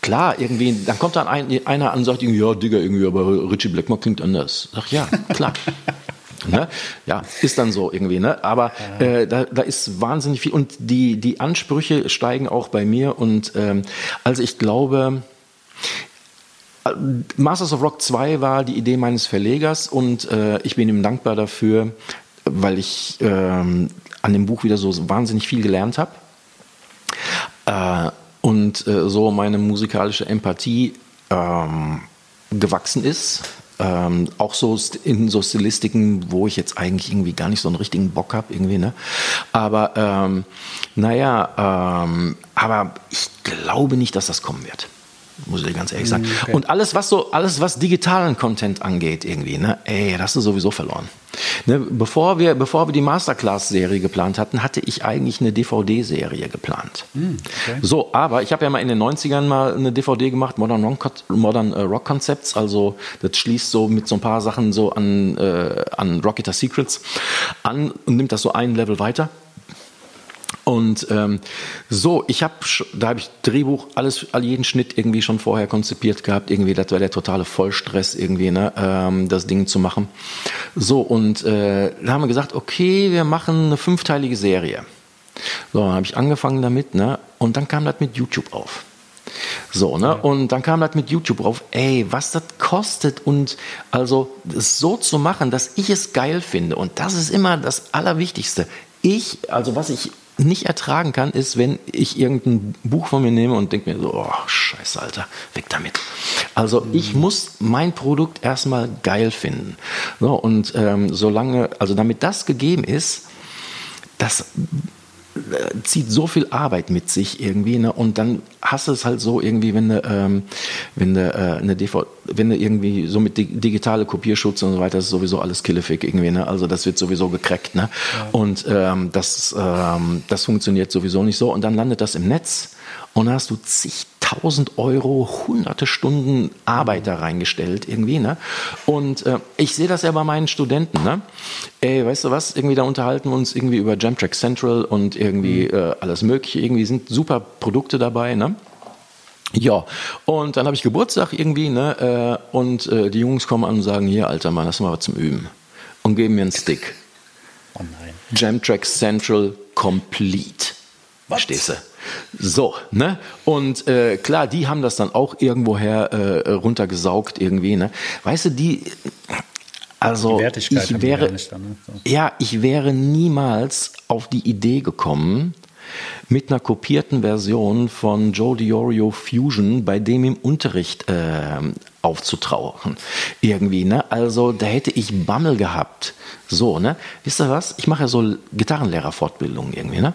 Klar, irgendwie, dann kommt dann ein, einer an und sagt, ja, Digga, irgendwie, aber Richie Blackmore klingt anders. Sag ja, klar. ne? Ja, ist dann so irgendwie, ne? Aber äh, da, da ist wahnsinnig viel und die, die Ansprüche steigen auch bei mir und ähm, also ich glaube, Masters of Rock 2 war die Idee meines Verlegers und äh, ich bin ihm dankbar dafür, weil ich äh, an dem Buch wieder so wahnsinnig viel gelernt habe. Äh, und äh, so meine musikalische Empathie ähm, gewachsen ist. Ähm, auch so in so Stilistiken, wo ich jetzt eigentlich irgendwie gar nicht so einen richtigen Bock habe, irgendwie, ne? Aber ähm, naja, ähm, aber ich glaube nicht, dass das kommen wird muss ich ganz ehrlich sagen. Okay. Und alles, was so, alles, was digitalen Content angeht, irgendwie, ne, ey, das hast du sowieso verloren. Ne, bevor wir, bevor wir die Masterclass-Serie geplant hatten, hatte ich eigentlich eine DVD-Serie geplant. Mm, okay. So, aber ich habe ja mal in den 90ern mal eine DVD gemacht, Modern Rock, Modern, äh, Rock Concepts, also das schließt so mit so ein paar Sachen so an, äh, an Rocketer Secrets an und nimmt das so ein Level weiter. Und ähm, so, ich habe, da habe ich Drehbuch, alles, all jeden Schnitt irgendwie schon vorher konzipiert gehabt. Irgendwie, das war der totale Vollstress irgendwie, ne, ähm, das Ding zu machen. So und äh, da haben wir gesagt, okay, wir machen eine fünfteilige Serie. So, dann habe ich angefangen damit, ne, und dann kam das mit YouTube auf. So, ne? Und dann kam das mit YouTube auf, ey, was das kostet und also das so zu machen, dass ich es geil finde. Und das ist immer das Allerwichtigste. Ich, also was ich nicht ertragen kann, ist, wenn ich irgendein Buch von mir nehme und denke mir so, oh, scheiße, Alter, weg damit. Also mhm. ich muss mein Produkt erstmal geil finden. So, und ähm, solange, also damit das gegeben ist, das zieht so viel Arbeit mit sich irgendwie, ne? Und dann hast du es halt so irgendwie, wenn du, ähm, wenn du äh, eine DVD, wenn du irgendwie so mit digitale Kopierschutz und so weiter, das ist sowieso alles killefig irgendwie, ne? Also das wird sowieso gecrackt, ne? Ja. Und ähm, das, ähm, das funktioniert sowieso nicht so. Und dann landet das im Netz und dann hast du zigtausend Euro, hunderte Stunden Arbeit da reingestellt irgendwie, ne? Und äh, ich sehe das ja bei meinen Studenten, ne? Ey, weißt du was? Irgendwie da unterhalten wir uns irgendwie über Jamtrack Central und irgendwie mhm. äh, alles Mögliche. Irgendwie sind super Produkte dabei, ne? Ja, und dann habe ich Geburtstag irgendwie, ne? Äh, und äh, die Jungs kommen an und sagen: Hier, alter Mann, du mal was zum Üben? Und geben mir einen Stick. Oh nein. Jamtrack Central Complete. Verstehst du? So, ne? Und äh, klar, die haben das dann auch irgendwoher äh, runtergesaugt irgendwie, ne? Weißt du, die also ich wäre, dann, ne? so. ja, ich wäre niemals auf die Idee gekommen, mit einer kopierten Version von Joe Diorio Fusion bei dem im Unterricht äh, aufzutrauern. Irgendwie, ne? Also da hätte ich Bammel gehabt. So, ne? Wisst ihr was? Ich mache ja so Gitarrenlehrerfortbildungen irgendwie, ne?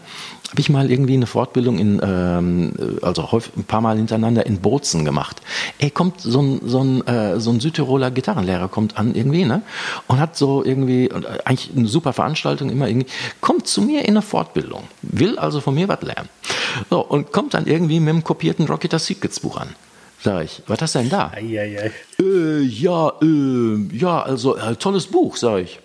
Habe ich mal irgendwie eine Fortbildung in, ähm, also häufig, ein paar Mal hintereinander in Bozen gemacht. Ey, kommt so ein, so ein, äh, so ein Südtiroler Gitarrenlehrer kommt an irgendwie, ne? Und hat so irgendwie, äh, eigentlich eine super Veranstaltung immer irgendwie, kommt zu mir in eine Fortbildung, will also von mir was lernen. So, und kommt dann irgendwie mit dem kopierten Rocketer Secrets Buch an. Sag ich, was hast du denn da? Ei, ei, ei. Äh, ja, äh, ja, also äh, tolles Buch, sag ich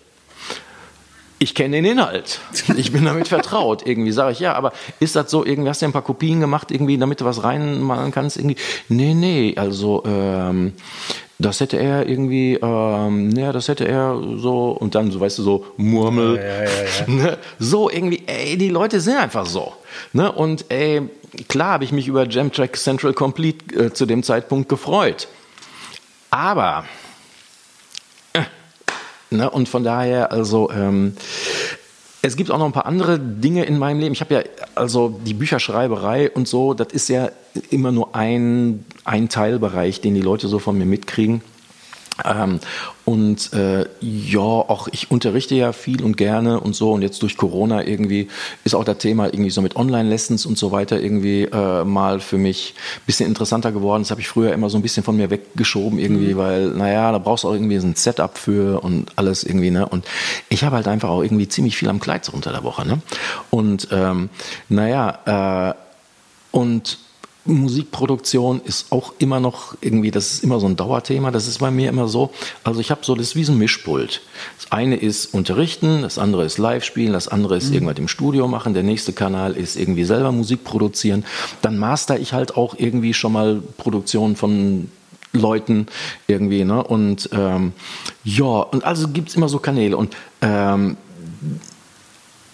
ich kenne den Inhalt. Ich bin damit vertraut. Irgendwie sage ich, ja, aber ist das so, irgendwie hast du ein paar Kopien gemacht, irgendwie, damit du was reinmalen kannst? Irgendwie, nee, nee, also ähm, das hätte er irgendwie, ähm, ja, das hätte er so, und dann, so weißt du, so Murmel. Ja, ja, ja, ne? So irgendwie, ey, die Leute sind einfach so. Ne? Und ey, klar habe ich mich über Jamtrack Central Complete äh, zu dem Zeitpunkt gefreut. Aber Ne? Und von daher, also ähm, es gibt auch noch ein paar andere Dinge in meinem Leben. Ich habe ja, also die Bücherschreiberei und so, das ist ja immer nur ein, ein Teilbereich, den die Leute so von mir mitkriegen. Ähm, und äh, ja, auch ich unterrichte ja viel und gerne und so. Und jetzt durch Corona irgendwie ist auch das Thema irgendwie so mit Online-Lessons und so weiter irgendwie äh, mal für mich ein bisschen interessanter geworden. Das habe ich früher immer so ein bisschen von mir weggeschoben irgendwie, mhm. weil, naja, da brauchst du auch irgendwie so ein Setup für und alles irgendwie, ne? Und ich habe halt einfach auch irgendwie ziemlich viel am Kleid unter der Woche, ne? Und ähm, naja, äh, und Musikproduktion ist auch immer noch irgendwie, das ist immer so ein Dauerthema. Das ist bei mir immer so. Also ich habe so das wie so ein Mischpult. Das eine ist unterrichten, das andere ist live spielen, das andere ist mhm. irgendwas im Studio machen, der nächste Kanal ist irgendwie selber Musik produzieren. Dann master ich halt auch irgendwie schon mal Produktionen von Leuten irgendwie, ne? Und ähm, ja, und also gibt es immer so Kanäle. Und ähm,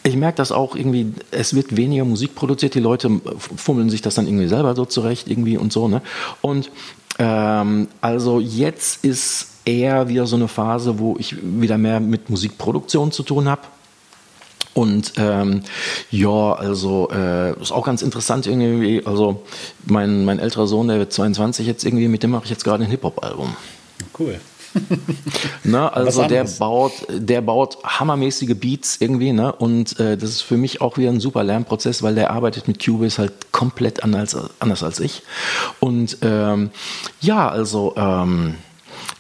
ich merke das auch irgendwie, es wird weniger Musik produziert, die Leute fummeln sich das dann irgendwie selber so zurecht irgendwie und so. Ne? Und ähm, also jetzt ist eher wieder so eine Phase, wo ich wieder mehr mit Musikproduktion zu tun habe. Und ähm, ja, also äh, ist auch ganz interessant irgendwie. Also mein, mein älterer Sohn, der wird 22 jetzt irgendwie, mit dem mache ich jetzt gerade ein Hip-Hop-Album. Cool. Ne, also der baut, der baut hammermäßige Beats irgendwie, ne? Und äh, das ist für mich auch wieder ein super Lernprozess, weil der arbeitet mit Cubase halt komplett anders, anders als ich. Und ähm, ja, also ähm,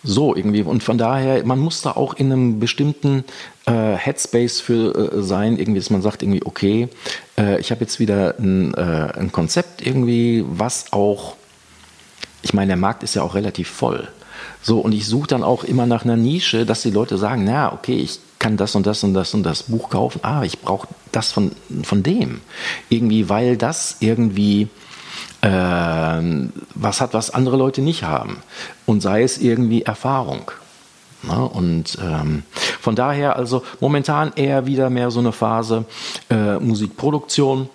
so irgendwie. Und von daher, man muss da auch in einem bestimmten äh, Headspace für äh, sein, irgendwie, dass man sagt, irgendwie, okay, äh, ich habe jetzt wieder ein, äh, ein Konzept irgendwie, was auch, ich meine, der Markt ist ja auch relativ voll. So, und ich suche dann auch immer nach einer Nische, dass die Leute sagen, na, okay, ich kann das und das und das und das Buch kaufen, aber ich brauche das von, von dem. Irgendwie, weil das irgendwie äh, was hat, was andere Leute nicht haben. Und sei es irgendwie Erfahrung. Na, und ähm, von daher also momentan eher wieder mehr so eine Phase äh, Musikproduktion.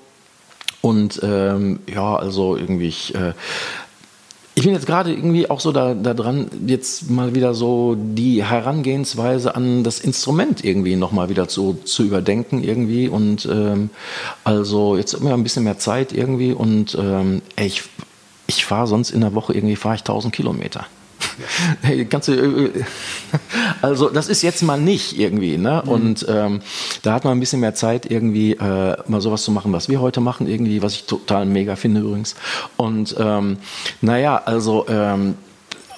Und ähm, ja, also irgendwie, ich, äh, ich bin jetzt gerade irgendwie auch so da, da dran, jetzt mal wieder so die Herangehensweise an das Instrument irgendwie nochmal wieder zu, zu überdenken irgendwie. Und ähm, also jetzt immer ein bisschen mehr Zeit irgendwie und ähm, ich, ich fahre sonst in der Woche irgendwie fahre ich 1000 Kilometer. Kannst du, äh, also das ist jetzt mal nicht irgendwie, ne? Mhm. Und ähm, da hat man ein bisschen mehr Zeit, irgendwie äh, mal sowas zu machen, was wir heute machen, irgendwie, was ich total mega finde übrigens. Und ähm, naja, also ähm,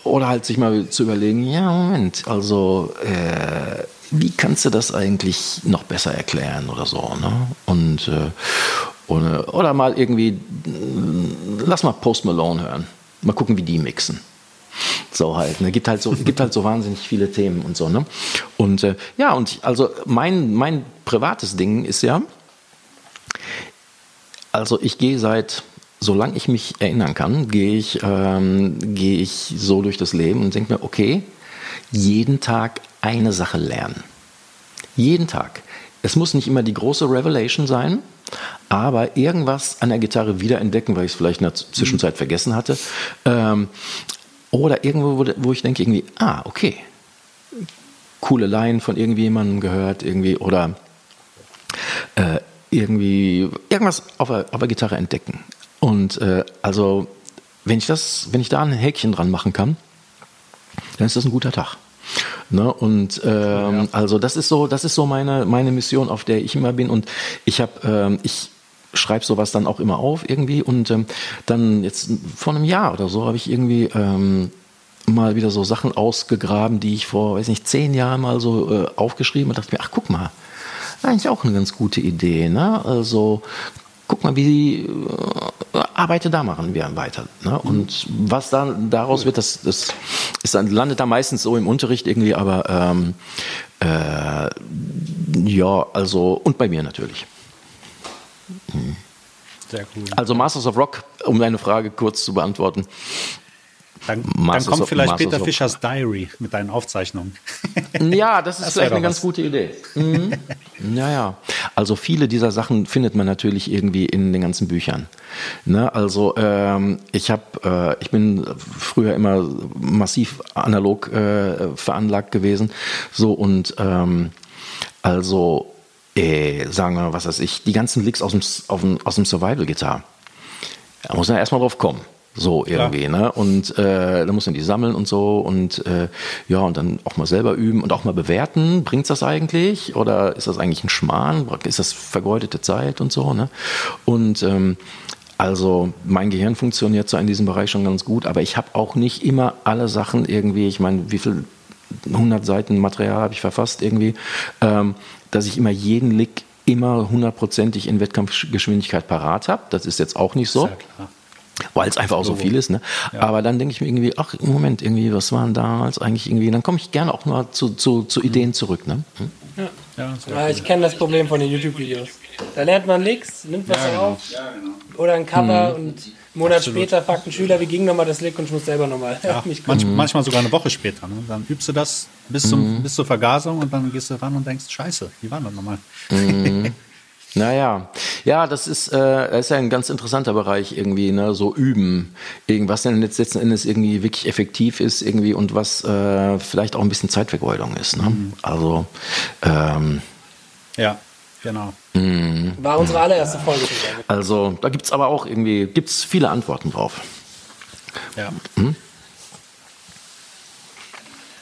oder halt sich mal zu überlegen, ja, Moment, also äh, wie kannst du das eigentlich noch besser erklären oder so, ne? Und äh, oder, oder mal irgendwie, lass mal Post Malone hören. Mal gucken, wie die mixen. So halt, ne? Gibt halt so, gibt halt so wahnsinnig viele Themen und so, ne? Und äh, ja, und also mein, mein privates Ding ist ja, also ich gehe seit, solange ich mich erinnern kann, gehe ich, ähm, gehe ich so durch das Leben und denke mir, okay, jeden Tag eine Sache lernen. Jeden Tag. Es muss nicht immer die große Revelation sein, aber irgendwas an der Gitarre wiederentdecken, weil ich es vielleicht in der Zwischenzeit vergessen hatte. Ähm, oder irgendwo, wo, ich denke, irgendwie, ah, okay, coole Line von irgendjemandem gehört, irgendwie, oder äh, irgendwie irgendwas auf der, auf der Gitarre entdecken. Und äh, also, wenn ich das, wenn ich da ein Häkchen dran machen kann, dann ist das ein guter Tag. Ne? Und ähm, ja. also das ist so, das ist so meine, meine Mission, auf der ich immer bin. Und ich habe, ähm, ich schreibe sowas dann auch immer auf irgendwie. Und ähm, dann jetzt vor einem Jahr oder so habe ich irgendwie ähm, mal wieder so Sachen ausgegraben, die ich vor, weiß nicht, zehn Jahren mal so äh, aufgeschrieben und dachte mir, ach guck mal, eigentlich auch eine ganz gute Idee. Ne? Also guck mal, wie äh, arbeite da machen wir weiter. Ne? Und was dann daraus wird, das, das ist dann, landet da meistens so im Unterricht irgendwie, aber ähm, äh, ja, also und bei mir natürlich. Sehr cool. Also Masters of Rock, um deine Frage kurz zu beantworten. Dann, dann kommt of, vielleicht Masters Peter Fischers Diary mit deinen Aufzeichnungen. Ja, das ist das vielleicht eine ganz gute Idee. Mhm. Ja, Also viele dieser Sachen findet man natürlich irgendwie in den ganzen Büchern. Ne? Also ähm, ich habe, äh, ich bin früher immer massiv analog äh, veranlagt gewesen. So und ähm, also äh, sagen wir mal, was weiß ich, die ganzen Licks aus dem, aus dem Survival-Gitarre. Da muss man erstmal drauf kommen. So irgendwie, Klar. ne? Und äh, da muss man die sammeln und so und äh, ja, und dann auch mal selber üben und auch mal bewerten. Bringt's das eigentlich? Oder ist das eigentlich ein Schmarrn? Ist das vergeudete Zeit und so, ne? Und ähm, also mein Gehirn funktioniert so in diesem Bereich schon ganz gut, aber ich habe auch nicht immer alle Sachen irgendwie, ich meine, wie viel 100 Seiten Material habe ich verfasst irgendwie, ähm, dass ich immer jeden Lick immer hundertprozentig in Wettkampfgeschwindigkeit parat habe. Das ist jetzt auch nicht so. Sehr klar weil es einfach auch so viel ist. Ne? Ja. Aber dann denke ich mir irgendwie, ach, Moment, irgendwie, was waren damals eigentlich irgendwie, dann komme ich gerne auch mal zu, zu, zu Ideen zurück. Ne? Hm? Ja. Ja, ich kenne das Problem von den YouTube-Videos. Da lernt man nichts, nimmt was genau. auf genau. oder ein Cover mhm. und Monat Absolut. später fragt ein Schüler, wie ging nochmal das Lick und ich muss selber nochmal ja, manch, mhm. Manchmal sogar eine Woche später. Ne? Dann übst du das bis, zum, mhm. bis zur Vergasung und dann gehst du ran und denkst, scheiße, wie war das nochmal? Mhm. Naja, ja, das ist, äh, ist ja ein ganz interessanter Bereich irgendwie, ne? so üben, irgendwas denn jetzt letzten Endes irgendwie wirklich effektiv ist irgendwie und was äh, vielleicht auch ein bisschen Zeitvergeudung ist. Ne? Mhm. Also, ähm, ja, genau. Mh, War unsere allererste Folge. Also, da gibt es aber auch irgendwie, gibt es viele Antworten drauf. Ja. Hm?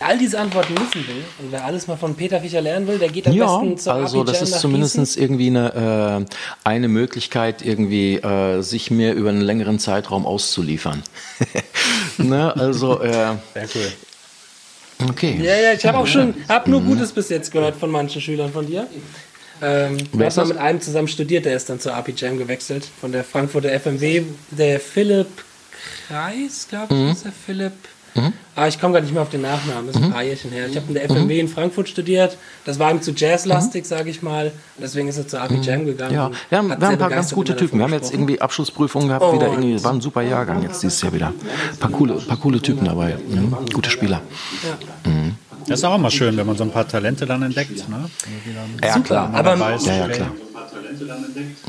all diese Antworten wissen will und wer alles mal von Peter Fischer lernen will, der geht am ja, besten zur also das ist zumindest irgendwie eine, äh, eine Möglichkeit, irgendwie äh, sich mir über einen längeren Zeitraum auszuliefern. ne? Also äh, sehr cool. Okay. Ja, ja, ich habe auch schon, habe nur mhm. Gutes bis jetzt gehört von manchen Schülern von dir. Ähm, Wer ist mit einem zusammen studiert, der ist dann zur RP Jam gewechselt, von der Frankfurter FMW, der Philipp Kreis, glaube ich, mhm. ist der Philipp. Mhm. Aber ich komme gar nicht mehr auf den Nachnamen, das ist ein mhm. paar Jährchen her. Ich habe in der FMW mhm. in Frankfurt studiert, das war ihm zu jazzlastig, mhm. sage ich mal. Deswegen ist er zur API Jam gegangen. Ja, wir haben, wir haben ein paar ganz gute Typen. Wir haben jetzt irgendwie Abschlussprüfungen gehabt, wieder irgendwie, war ein super Jahrgang jetzt dieses Jahr wieder. Ein paar coole, paar coole Typen dabei, mhm. gute Spieler. Ja. Mhm. Das ist auch immer schön, wenn man so ein paar Talente dann entdeckt. Ne? Ja, Super, klar. Aber, weiß, ja, ja, klar.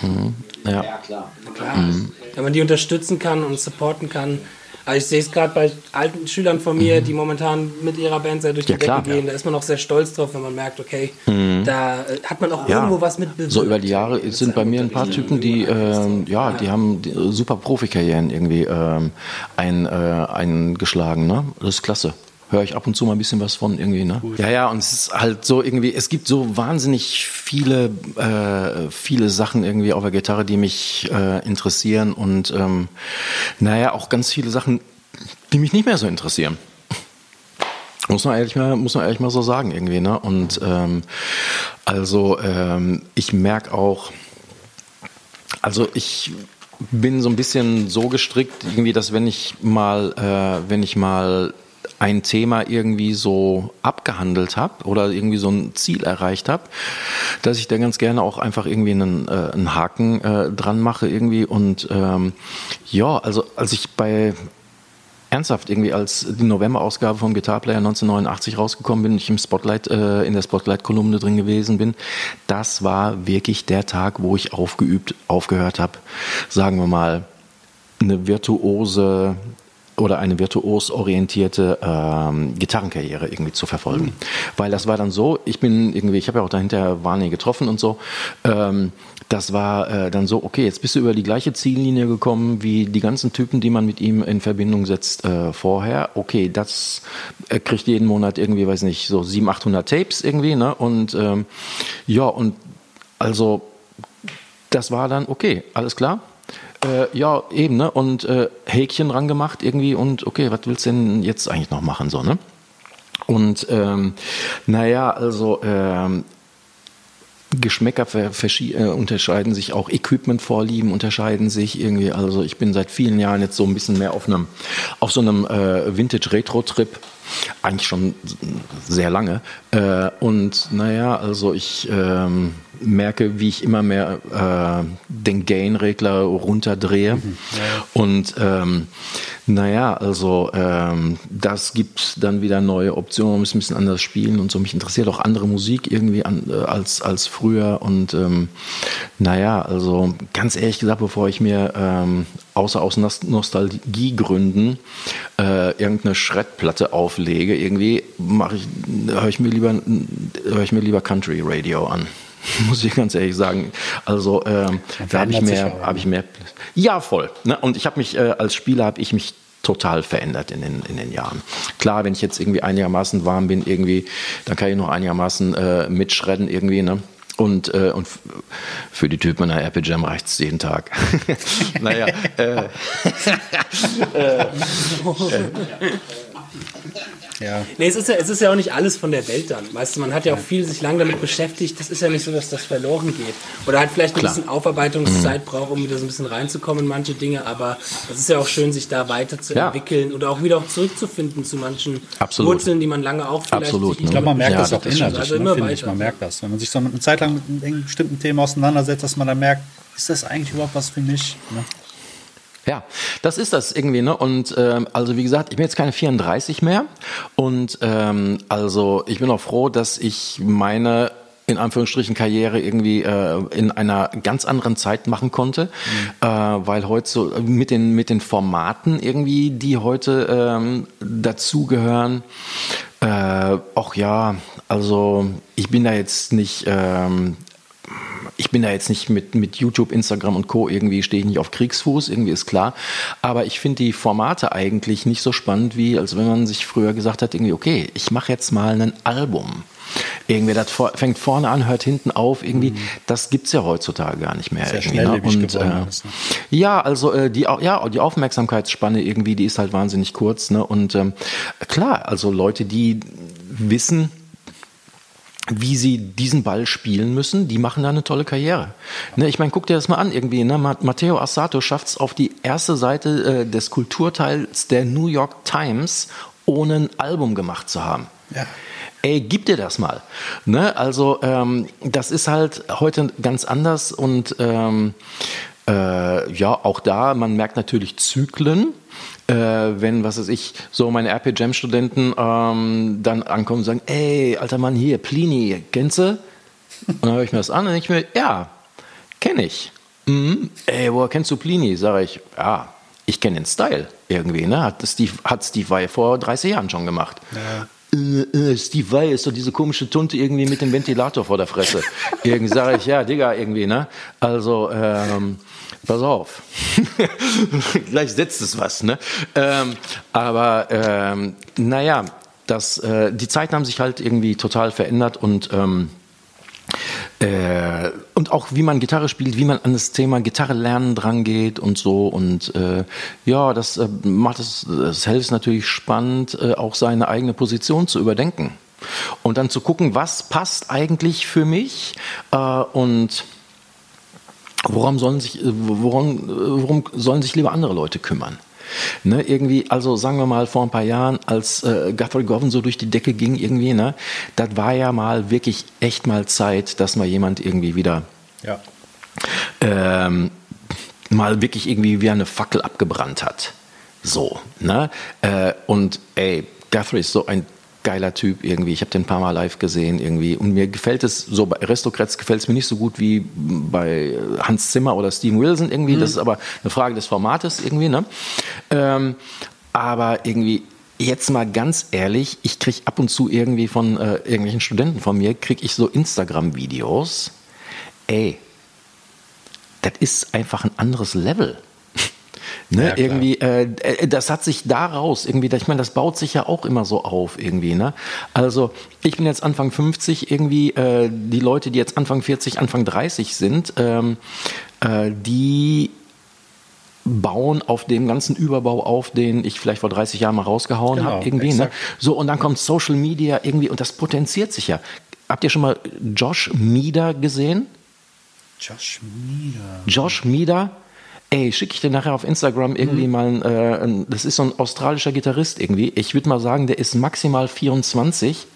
Mhm. Ja. ja, klar. klar. Mhm. Wenn man die unterstützen kann und supporten kann, Also ich sehe es gerade bei alten Schülern von mir, mhm. die momentan mit ihrer Band sehr durch die ja, Decke klar, gehen. Ja. Da ist man auch sehr stolz drauf, wenn man merkt, okay, mhm. da äh, hat man auch ja. irgendwo was mit. So über die Jahre sind bei mir ein paar Typen, die äh, ja, die haben die, super Profikarrieren irgendwie ähm, ein, äh, eingeschlagen. Ne? Das ist klasse höre ich ab und zu mal ein bisschen was von irgendwie. Ne? Ja, ja, und es ist halt so irgendwie, es gibt so wahnsinnig viele, äh, viele Sachen irgendwie auf der Gitarre, die mich äh, interessieren und ähm, naja, auch ganz viele Sachen, die mich nicht mehr so interessieren. Muss man ehrlich mal, muss man ehrlich mal so sagen irgendwie, ne? Und ähm, also ähm, ich merke auch, also ich bin so ein bisschen so gestrickt irgendwie, dass wenn ich mal, äh, wenn ich mal ein Thema irgendwie so abgehandelt habe oder irgendwie so ein Ziel erreicht habe, dass ich da ganz gerne auch einfach irgendwie einen, äh, einen Haken äh, dran mache irgendwie. Und ähm, ja, also als ich bei ernsthaft irgendwie als die November-Ausgabe vom Guitar Player 1989 rausgekommen bin, ich im Spotlight äh, in der Spotlight-Kolumne drin gewesen bin, das war wirklich der Tag, wo ich aufgeübt, aufgehört habe, sagen wir mal, eine virtuose oder eine virtuos orientierte ähm, Gitarrenkarriere irgendwie zu verfolgen. Mhm. Weil das war dann so, ich bin irgendwie, ich habe ja auch dahinter Warney getroffen und so, ähm, das war äh, dann so, okay, jetzt bist du über die gleiche Ziellinie gekommen wie die ganzen Typen, die man mit ihm in Verbindung setzt äh, vorher. Okay, das äh, kriegt jeden Monat irgendwie, weiß nicht, so 700, 800 Tapes irgendwie, ne? Und ähm, ja, und also das war dann, okay, alles klar, äh, ja, eben, ne? Und äh, Häkchen ran gemacht irgendwie und okay, was willst du denn jetzt eigentlich noch machen, so, ne? Und ähm, naja, also ähm, Geschmäcker äh, unterscheiden sich auch, Equipment-Vorlieben unterscheiden sich irgendwie. Also ich bin seit vielen Jahren jetzt so ein bisschen mehr auf einem, auf so einem äh, Vintage-Retro-Trip eigentlich schon sehr lange. Äh, und naja, also ich ähm, merke, wie ich immer mehr äh, den Gain-Regler runterdrehe. Mhm. Ja. Und ähm, naja, also ähm, das gibt dann wieder neue Optionen, man muss ein bisschen anders spielen und so. Mich interessiert auch andere Musik irgendwie an, äh, als, als früher. Und ähm, naja, also ganz ehrlich gesagt, bevor ich mir ähm, außer aus Nostalgiegründen äh, irgendeine Schreddplatte auflege, irgendwie mache ich, höre ich mir lieber höre ich mir lieber Country Radio an. Muss ich ganz ehrlich sagen. Also ähm, da habe ich mehr, habe ich mehr. Ja, voll. Ne? Und ich habe mich äh, als Spieler habe ich mich total verändert in den, in den Jahren. Klar, wenn ich jetzt irgendwie einigermaßen warm bin, irgendwie, dann kann ich noch einigermaßen äh, mitschredden irgendwie, ne? Und, äh, und für die Typen einer Apple Jam reicht es jeden Tag. naja. Äh, äh, äh, ja. Nee, es ist ja, es ist ja auch nicht alles von der Welt dann. Weißt du, man hat ja auch viel sich lang damit beschäftigt. Das ist ja nicht so, dass das verloren geht. Oder halt vielleicht ein Klar. bisschen Aufarbeitungszeit mhm. braucht, um wieder so ein bisschen reinzukommen in manche Dinge. Aber es ist ja auch schön, sich da weiterzuentwickeln ja. oder auch wieder auch zurückzufinden zu manchen Absolut. Wurzeln, die man lange auch vielleicht... Absolut. Ich glaube, man merkt ja, das auch das innerlich. Also ne, immer weiter. Ich, man merkt das. Wenn man sich so eine Zeit lang mit einem bestimmten Thema auseinandersetzt, dass man dann merkt, ist das eigentlich überhaupt was für mich? Ne? Ja, das ist das irgendwie, ne? Und ähm, also wie gesagt, ich bin jetzt keine 34 mehr und ähm, also ich bin auch froh, dass ich meine in Anführungsstrichen Karriere irgendwie äh, in einer ganz anderen Zeit machen konnte, mhm. äh, weil heute so mit den mit den Formaten irgendwie, die heute ähm, dazugehören, äh, auch ja, also ich bin da jetzt nicht ähm, ich bin da jetzt nicht mit, mit YouTube, Instagram und Co. irgendwie stehe ich nicht auf Kriegsfuß, irgendwie ist klar. Aber ich finde die Formate eigentlich nicht so spannend, wie als wenn man sich früher gesagt hat, irgendwie, okay, ich mache jetzt mal ein Album. Irgendwie, das fängt vorne an, hört hinten auf, irgendwie, mhm. das gibt's ja heutzutage gar nicht mehr. Sehr irgendwie, ne? und, äh, ist, ne? Ja, also äh, die, ja, die Aufmerksamkeitsspanne irgendwie, die ist halt wahnsinnig kurz. Ne? Und ähm, klar, also Leute, die wissen, wie sie diesen Ball spielen müssen, die machen da eine tolle Karriere. Ne, ich meine, guck dir das mal an irgendwie. Ne? Matteo Assato schafft es auf die erste Seite äh, des Kulturteils der New York Times, ohne ein Album gemacht zu haben. Ja. Ey, gib dir das mal. Ne? Also ähm, das ist halt heute ganz anders und ähm, äh, ja, auch da, man merkt natürlich Zyklen äh, wenn, was weiß ich, so meine RP Jam Studenten ähm, dann ankommen und sagen, ey, alter Mann, hier, Plini, kennst du? Und dann höre ich mir das an und denke ich mir, ja, kenne ich. Mhm. Ey, woher kennst du Plini? Sage ich, ja, ich kenne den Style irgendwie, ne? Hat Steve, hat Steve Vai vor 30 Jahren schon gemacht. Ja. Äh, äh, Steve Vai ist so diese komische Tunte irgendwie mit dem Ventilator vor der Fresse. irgendwie sage ich, ja, Digga, irgendwie, ne? Also, ähm, pass auf. Gleich setzt es was, ne? Ähm, aber, ähm, naja, das, äh, die Zeiten haben sich halt irgendwie total verändert und, ähm, äh, und auch wie man Gitarre spielt, wie man an das Thema Gitarre lernen dran geht und so. Und äh, ja, das äh, macht es, das es natürlich spannend, äh, auch seine eigene Position zu überdenken. Und dann zu gucken, was passt eigentlich für mich äh, und worum sollen sich, worum, worum sollen sich lieber andere Leute kümmern. Ne, irgendwie, also sagen wir mal vor ein paar Jahren, als äh, Guthrie Govan so durch die Decke ging, irgendwie, ne, das war ja mal wirklich echt mal Zeit, dass mal jemand irgendwie wieder ja. ähm, mal wirklich irgendwie wie eine Fackel abgebrannt hat. So, ne? Äh, und ey, Guthrie ist so ein geiler Typ irgendwie. Ich habe den ein paar Mal live gesehen irgendwie. Und mir gefällt es, so bei Aristocrats gefällt es mir nicht so gut wie bei Hans Zimmer oder Steven Wilson irgendwie. Mhm. Das ist aber eine Frage des Formates irgendwie. Ne? Ähm, aber irgendwie jetzt mal ganz ehrlich, ich kriege ab und zu irgendwie von äh, irgendwelchen Studenten von mir, kriege ich so Instagram-Videos. Ey, das ist einfach ein anderes Level. Ne, ja, irgendwie, äh, äh, das hat sich daraus irgendwie, ich meine, das baut sich ja auch immer so auf irgendwie. Ne? Also ich bin jetzt Anfang 50 irgendwie, äh, die Leute, die jetzt Anfang 40, Anfang 30 sind, ähm, äh, die bauen auf dem ganzen Überbau auf, den ich vielleicht vor 30 Jahren mal rausgehauen genau, habe irgendwie. Ne? So und dann kommt Social Media irgendwie und das potenziert sich ja. Habt ihr schon mal Josh Mieder gesehen? Josh Mieder. Josh Mieder ey, schicke ich dir nachher auf Instagram irgendwie mhm. mal, ein, äh, ein, das ist so ein australischer Gitarrist irgendwie. Ich würde mal sagen, der ist maximal 24.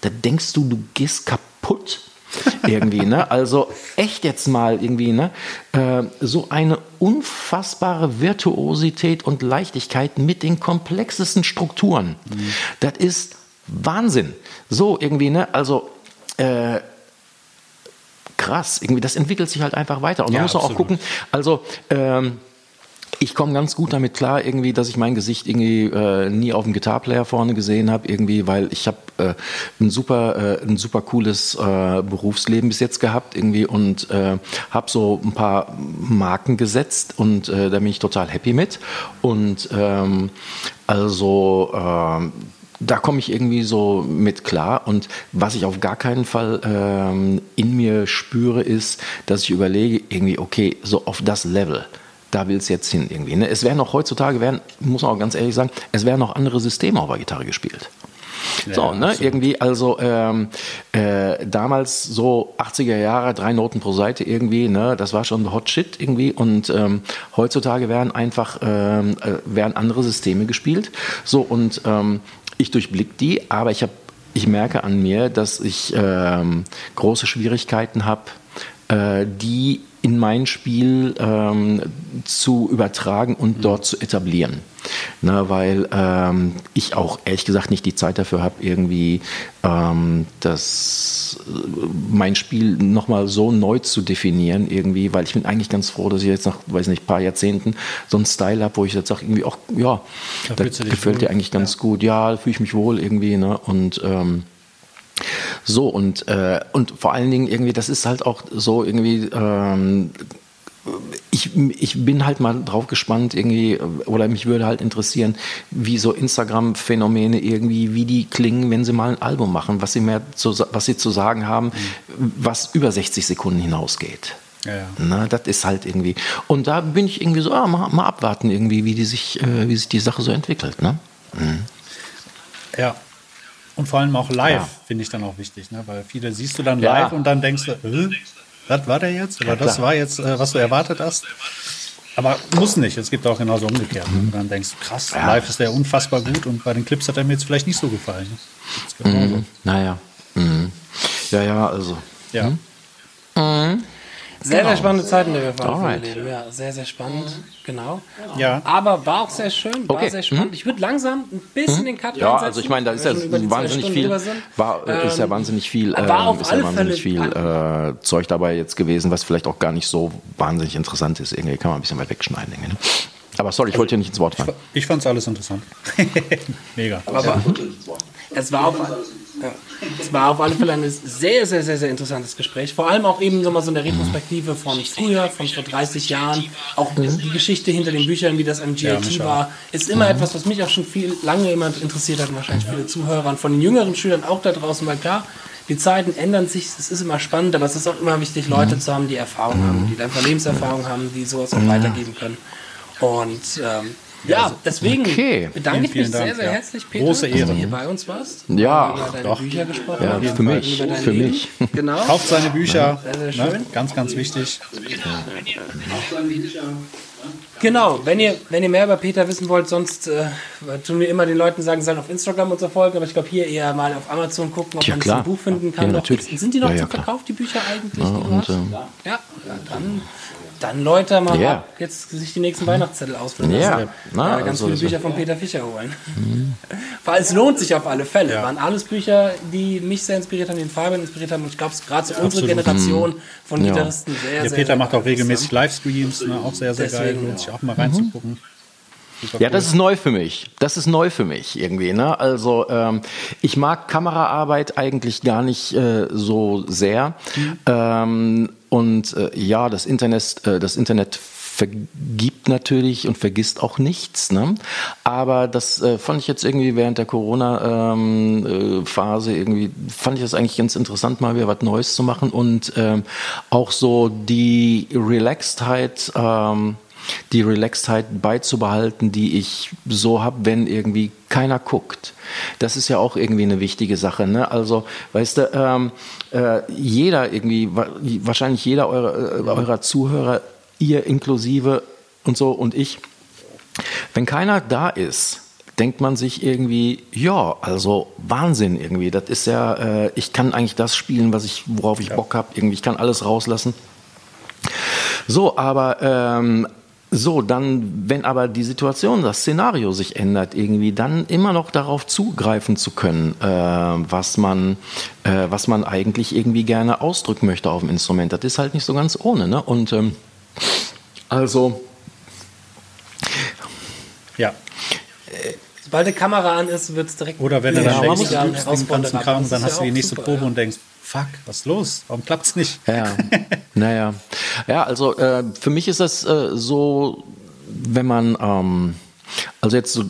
Da denkst du, du gehst kaputt irgendwie, ne? Also echt jetzt mal irgendwie, ne? Äh, so eine unfassbare Virtuosität und Leichtigkeit mit den komplexesten Strukturen. Mhm. Das ist Wahnsinn. So irgendwie, ne? Also äh, krass. Irgendwie, das entwickelt sich halt einfach weiter. Und man ja, muss auch gucken, also ähm, ich komme ganz gut damit klar, irgendwie, dass ich mein Gesicht irgendwie äh, nie auf dem Gitarplayer vorne gesehen habe, irgendwie, weil ich habe äh, ein super, äh, ein super cooles äh, Berufsleben bis jetzt gehabt, irgendwie und äh, habe so ein paar Marken gesetzt und äh, da bin ich total happy mit. Und ähm, also äh, da komme ich irgendwie so mit klar. Und was ich auf gar keinen Fall ähm, in mir spüre, ist, dass ich überlege, irgendwie, okay, so auf das Level, da will es jetzt hin irgendwie. Ne? Es werden auch heutzutage, werden, muss man auch ganz ehrlich sagen, es werden auch andere Systeme auf der Gitarre gespielt. Ja, so, ne, irgendwie, also ähm, äh, damals so 80er Jahre, drei Noten pro Seite irgendwie, ne, das war schon Hot Shit irgendwie und ähm, heutzutage werden einfach ähm, äh, werden andere Systeme gespielt. So und ähm, ich durchblicke die, aber ich, hab, ich merke an mir, dass ich ähm, große Schwierigkeiten habe, äh, die in mein Spiel ähm, zu übertragen und mhm. dort zu etablieren. Na, weil ähm, ich auch ehrlich gesagt nicht die Zeit dafür habe, irgendwie ähm, das, mein Spiel nochmal so neu zu definieren, irgendwie, weil ich bin eigentlich ganz froh, dass ich jetzt nach, weiß nicht, paar Jahrzehnten so einen Style habe, wo ich jetzt auch irgendwie auch, ja, da das gefällt dir eigentlich ganz ja. gut, ja, fühle ich mich wohl irgendwie, ne? Und ähm, so, und, äh, und vor allen Dingen irgendwie, das ist halt auch so irgendwie, ähm, ich, ich bin halt mal drauf gespannt irgendwie, oder mich würde halt interessieren, wie so Instagram-Phänomene irgendwie, wie die klingen, wenn sie mal ein Album machen, was sie mehr zu, was sie zu sagen haben, was über 60 Sekunden hinausgeht. Ja, ja. Na, das ist halt irgendwie. Und da bin ich irgendwie so, ah, mal, mal abwarten irgendwie, wie die sich, äh, wie sich die Sache so entwickelt. Ne? Mhm. Ja, und vor allem auch live ja. finde ich dann auch wichtig, ne? weil viele siehst du dann live ja. und dann denkst du, äh, das war der jetzt oder ja, das war jetzt, äh, was du erwartet hast. Aber muss nicht. Es gibt auch genauso umgekehrt. Mhm. Und dann denkst du, krass, live ist der unfassbar gut und bei den Clips hat er mir jetzt vielleicht nicht so gefallen. Mhm. Naja. Mhm. Ja, ja, also. Ja. Mhm. Sehr, genau. sehr spannende Zeiten, die wir fahren Ja, sehr, sehr spannend, genau. Ja. Aber war auch sehr schön, war okay. sehr spannend. Mhm. Ich würde langsam ein bisschen mhm. den Cut Ja, also ich meine, da ist ja wahnsinnig viel, war, ähm, ist ja wahnsinnig viel, äh, war auf ist ja wahnsinnig viel äh, Zeug dabei jetzt gewesen, was vielleicht auch gar nicht so wahnsinnig interessant ist. Irgendwie kann man ein bisschen weit wegschneiden. Ne? Aber sorry, ich wollte dir nicht ins Wort fallen. Ich, ich fand es alles interessant. Mega. Aber es war ja, es war auf alle Fälle ein sehr, sehr, sehr, sehr interessantes Gespräch. Vor allem auch eben nochmal so eine Retrospektive von früher, von vor 30 Jahren. Auch die Geschichte hinter den Büchern, wie das am GLT Ja, war, ist immer etwas, was mich auch schon viel lange immer interessiert hat und wahrscheinlich viele Zuhörer und von den jüngeren Schülern auch da draußen, weil klar, die Zeiten ändern sich, es ist immer spannend, aber es ist auch immer wichtig, Leute zu haben, die Erfahrung haben, die einfach Lebenserfahrung haben, die sowas auch weitergeben können. Und ähm, ja, deswegen Okay. bedanke ich mich vielen sehr, Dank, sehr ja. herzlich, Peter, Große dass Ehre. du hier bei uns warst. Ja, über deine doch. Bücher gesprochen. Ja, für mich, für Leben. mich. Genau. Kauft seine Bücher. Sehr, sehr Ne? schön. Ganz, ganz wichtig. Genau, wenn ihr, wenn ihr mehr über Peter wissen wollt, sonst äh, tun wir immer den Leuten sagen, sie sollen auf Instagram und so folgen, aber ich glaube hier eher mal auf Amazon gucken, ob Tja, man klar. ein Buch finden kann. Ja, Noch. natürlich. Sind die noch Ja, ja, zum klar. Verkauf, die Bücher eigentlich, Ja, die und, ähm, ja, ja, dann, dann Leute mal Ja. ab, jetzt sich die nächsten Weihnachtszettel ausfüllen Ja, lassen. na, äh, ganz also viele Bücher von Peter Fischer holen. Weil es lohnt sich auf alle Fälle. Ja. Waren alles Bücher, die mich sehr inspiriert haben, den Fabian inspiriert haben. Und ich glaube, gerade so unsere Absolut. Generation von Ja. Gitarristen sehr, Der sehr, Peter sehr macht auch regelmäßig. Livestreams, ne? auch sehr, sehr geil. Deswegen, Lohnt sich auch mal reinzugucken. Super Ja, das ist neu für mich. Das ist neu für mich irgendwie. Ne? Also ähm, ich mag Kameraarbeit eigentlich gar nicht äh, so sehr. Ähm, und äh, ja, das Internet, äh, das Internet vergibt natürlich und vergisst auch nichts. Ne? Aber das äh, fand ich jetzt irgendwie während der Corona-Phase irgendwie, fand ich das eigentlich ganz interessant, mal wieder was Neues zu machen und ähm, auch so die Relaxedheit, ähm, die Relaxedheit beizubehalten, die ich so habe, wenn irgendwie keiner guckt. Das ist ja auch irgendwie eine wichtige Sache. Ne? Also, weißt du, ähm, äh, jeder irgendwie, wa- wahrscheinlich jeder eurer, äh, eurer Zuhörer, ihr inklusive und so und ich, wenn keiner da ist, denkt man sich irgendwie, ja, also Wahnsinn irgendwie. Das ist ja, äh, ich kann eigentlich das spielen, was ich, worauf ich Bock habe. Irgendwie, ich kann alles rauslassen. So, aber ähm, so, dann, wenn aber die Situation, das Szenario sich ändert, irgendwie, dann immer noch darauf zugreifen zu können, äh, was man, äh, was man eigentlich irgendwie gerne ausdrücken möchte auf dem Instrument. Das ist halt nicht so ganz ohne, ne? Und ähm, also, Ja. Sobald die Kamera an ist, wird es direkt. Oder wenn du Ja, dann denkst, du übst den ganzen Kram, dann hast du die nächste super, Probe ja. und denkst, fuck, was ist los? Warum klappt's nicht? Ja, naja. Ja, also äh, für mich ist das äh, so, wenn man, ähm, also jetzt so,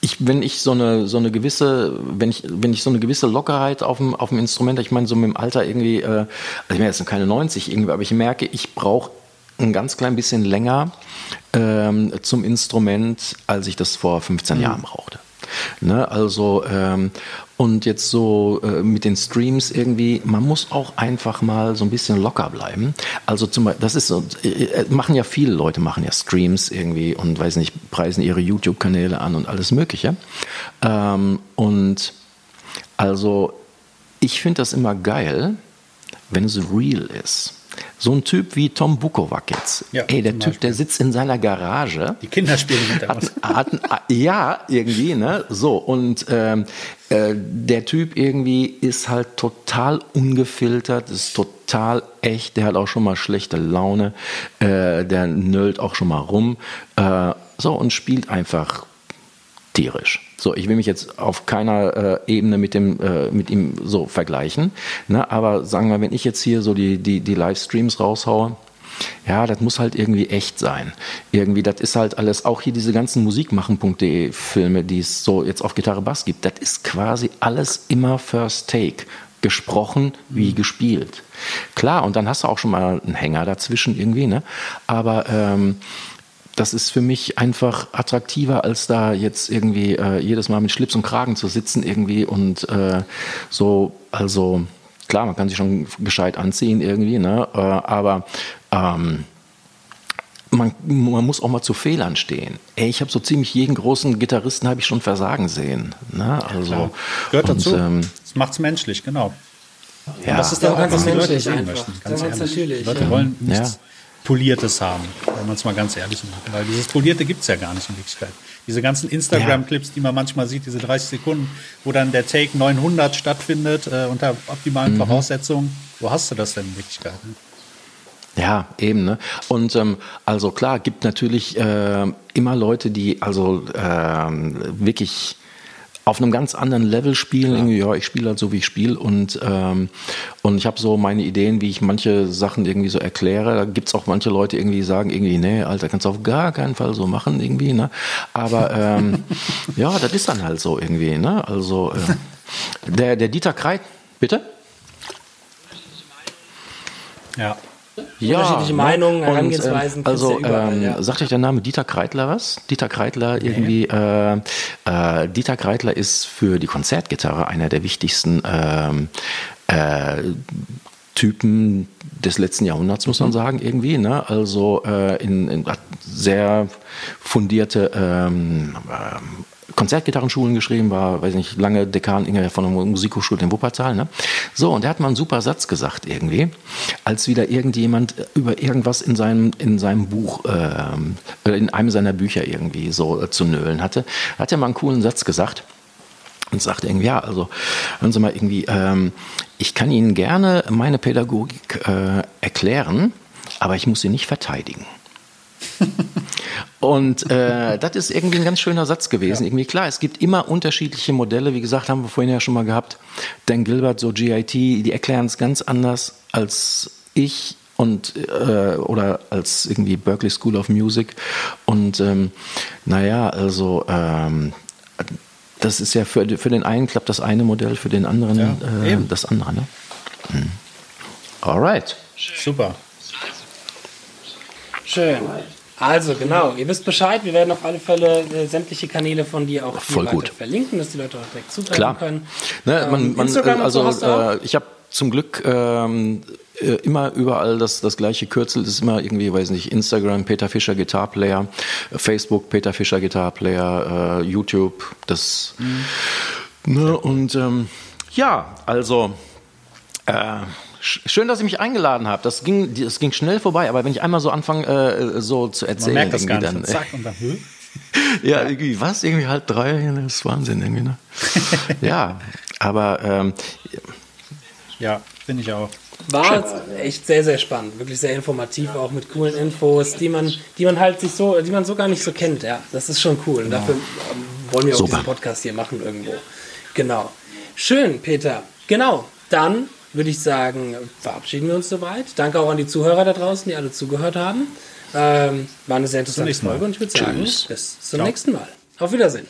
ich, wenn ich so eine, so eine gewisse, wenn ich, wenn ich so eine gewisse Lockerheit auf dem, auf dem Instrument, ich meine, so mit dem Alter irgendwie, äh, also ich bin jetzt noch keine 90 irgendwie, aber ich merke, ich brauche ein ganz klein bisschen länger ähm, zum Instrument, als ich das vor 15 Jahren brauchte. Ne, also ähm, und jetzt so äh, mit den Streams irgendwie, man muss auch einfach mal so ein bisschen locker bleiben. Also zum Beispiel, das ist so, äh, äh, machen ja viele Leute machen ja Streams irgendwie und weiß nicht, preisen ihre YouTube-Kanäle an und alles Mögliche. Ähm, und also ich finde das immer geil, wenn es real ist. So ein Typ wie Tom Bukovac jetzt. Ja, Ey, der Typ, der sitzt in seiner Garage Die Kinder spielen Hintergrund. hat, hat, ja, irgendwie, ne? So, und ähm, äh, der Typ irgendwie ist halt total ungefiltert, ist total echt, der hat auch schon mal schlechte Laune, äh, der nölt auch schon mal rum. Äh, so, und spielt einfach tierisch. So, ich will mich jetzt auf keiner äh, Ebene mit dem äh, mit ihm so vergleichen, ne? aber sagen wir, wenn ich jetzt hier so die die die Livestreams raushaue, ja, das muss halt irgendwie echt sein. Irgendwie, das ist halt alles, auch hier diese ganzen Musikmachen.de Filme, die es so jetzt auf Gitarre Bass gibt, das ist quasi alles immer First Take. Gesprochen wie gespielt. Klar, und dann hast du auch schon mal einen Hänger dazwischen irgendwie, ne? Aber ähm, das ist für mich einfach attraktiver, als da jetzt irgendwie äh, jedes Mal mit Schlips und Kragen zu sitzen irgendwie und äh, so, also klar, man kann sich schon gescheit anziehen irgendwie, ne? Äh, aber ähm, man, man muss auch mal zu Fehlern stehen. Ey, ich habe so ziemlich jeden großen Gitarristen habe ich schon versagen sehen. Ne? Also Gehört und, dazu. ähm, das macht's menschlich, genau. ja, das ist Ja, dann auch, ganz Leute menschlich sehen einfach. Ganz Ganz natürlich, Die Leute ja. wollen nichts Ja. Poliertes haben, wenn man es mal ganz ehrlich macht. Weil dieses Polierte gibt's ja gar nicht in Wirklichkeit. Diese ganzen Instagram-Clips, die man manchmal sieht, diese 30 Sekunden, wo dann der Take 900 stattfindet, äh, unter optimalen Voraussetzungen. Wo hast du das denn in Wirklichkeit? Ne? Ja, eben. Ne? Und ähm, also klar, gibt natürlich äh, immer Leute, die also äh, wirklich auf einem ganz anderen Level spielen. Ja, irgendwie, ja ich spiele halt so, wie ich spiele. Und, ähm, und ich habe so meine Ideen, wie ich manche Sachen irgendwie so erkläre. Da gibt's auch manche Leute, irgendwie die sagen, irgendwie, nee, Alter, kannst du auf gar keinen Fall so machen, irgendwie. Ne? Aber ähm, ja, das ist dann halt so irgendwie. Ne? Also äh, der, der Dieter Kreit, bitte? Ja ja, unterschiedliche ne? Meinungen, ne? Herangehensweisen. Und, ähm, also, ähm, ja. sagt euch der Name Dieter Kreitler was? Dieter Kreitler nee. irgendwie, äh, äh, Dieter Kreitler ist für die Konzertgitarre einer der wichtigsten ähm, äh, Typen des letzten Jahrhunderts, muss man mhm. sagen, irgendwie. Ne? Also äh, in, in sehr fundierte ähm, Konzertgitarrenschulen geschrieben, war, weiß nicht, lange Dekan Inge von der Musikhochschule in Wuppertal. Ne? So, und er hat mal einen super Satz gesagt irgendwie, als wieder irgendjemand über irgendwas in seinem, in seinem Buch, äh, in einem seiner Bücher irgendwie so äh, zu nölen hatte, hat er mal einen coolen Satz gesagt und sagte irgendwie, ja, also hören Sie mal irgendwie, ähm, ich kann Ihnen gerne meine Pädagogik äh, erklären, aber ich muss sie nicht verteidigen. Und äh, das ist irgendwie ein ganz schöner Satz gewesen. Ja. Irgendwie klar, es gibt immer unterschiedliche Modelle. Wie gesagt, haben wir vorhin ja schon mal gehabt. Dan Gilbert, so GIT, die erklären es ganz anders als ich und äh, oder als irgendwie Berkeley School of Music. Und ähm, naja, also ähm, das ist ja für, für den einen klappt das eine Modell, für den anderen ja, äh, das andere. Ne? Hm. Alright. Super. Schön. Also genau, ihr wisst Bescheid. Wir werden auf alle Fälle äh, sämtliche Kanäle von dir auch Voll gut. verlinken, dass die Leute auch direkt zugreifen können. Ne, man, ähm, man, Instagram also so äh, ich habe zum Glück ähm, äh, immer überall das, das gleiche Kürzel. Das ist immer irgendwie, weiß nicht, Instagram, Peter Fischer Guitar Player, Facebook, Peter Fischer Guitar Player, äh, YouTube, das. Mhm. Ne, und ähm, ja, also äh, Schön, dass ihr mich eingeladen habt. Das ging, das ging schnell vorbei, aber wenn ich einmal so anfange, äh, so zu erzählen, Man merkt das gar nicht. Dann, zack, und dann, hm? ja, irgendwie, was? Irgendwie halb drei, das ist Wahnsinn irgendwie, ne? ja, aber ähm, ja, finde ich auch. War echt sehr, sehr spannend, wirklich sehr informativ, auch mit coolen Infos, die man, die man halt sich so, die man so gar nicht so kennt, ja. Das ist schon cool. Und genau. dafür ähm, wollen wir auch Super. diesen Podcast hier machen irgendwo. Genau. Schön, Peter. Genau. Dann würde ich sagen, verabschieden wir uns soweit. Danke auch an die Zuhörer da draußen, die alle zugehört haben. Ähm, war eine sehr interessante Folge und ich würde sagen, bis zum Ciao. nächsten Mal. Auf Wiedersehen.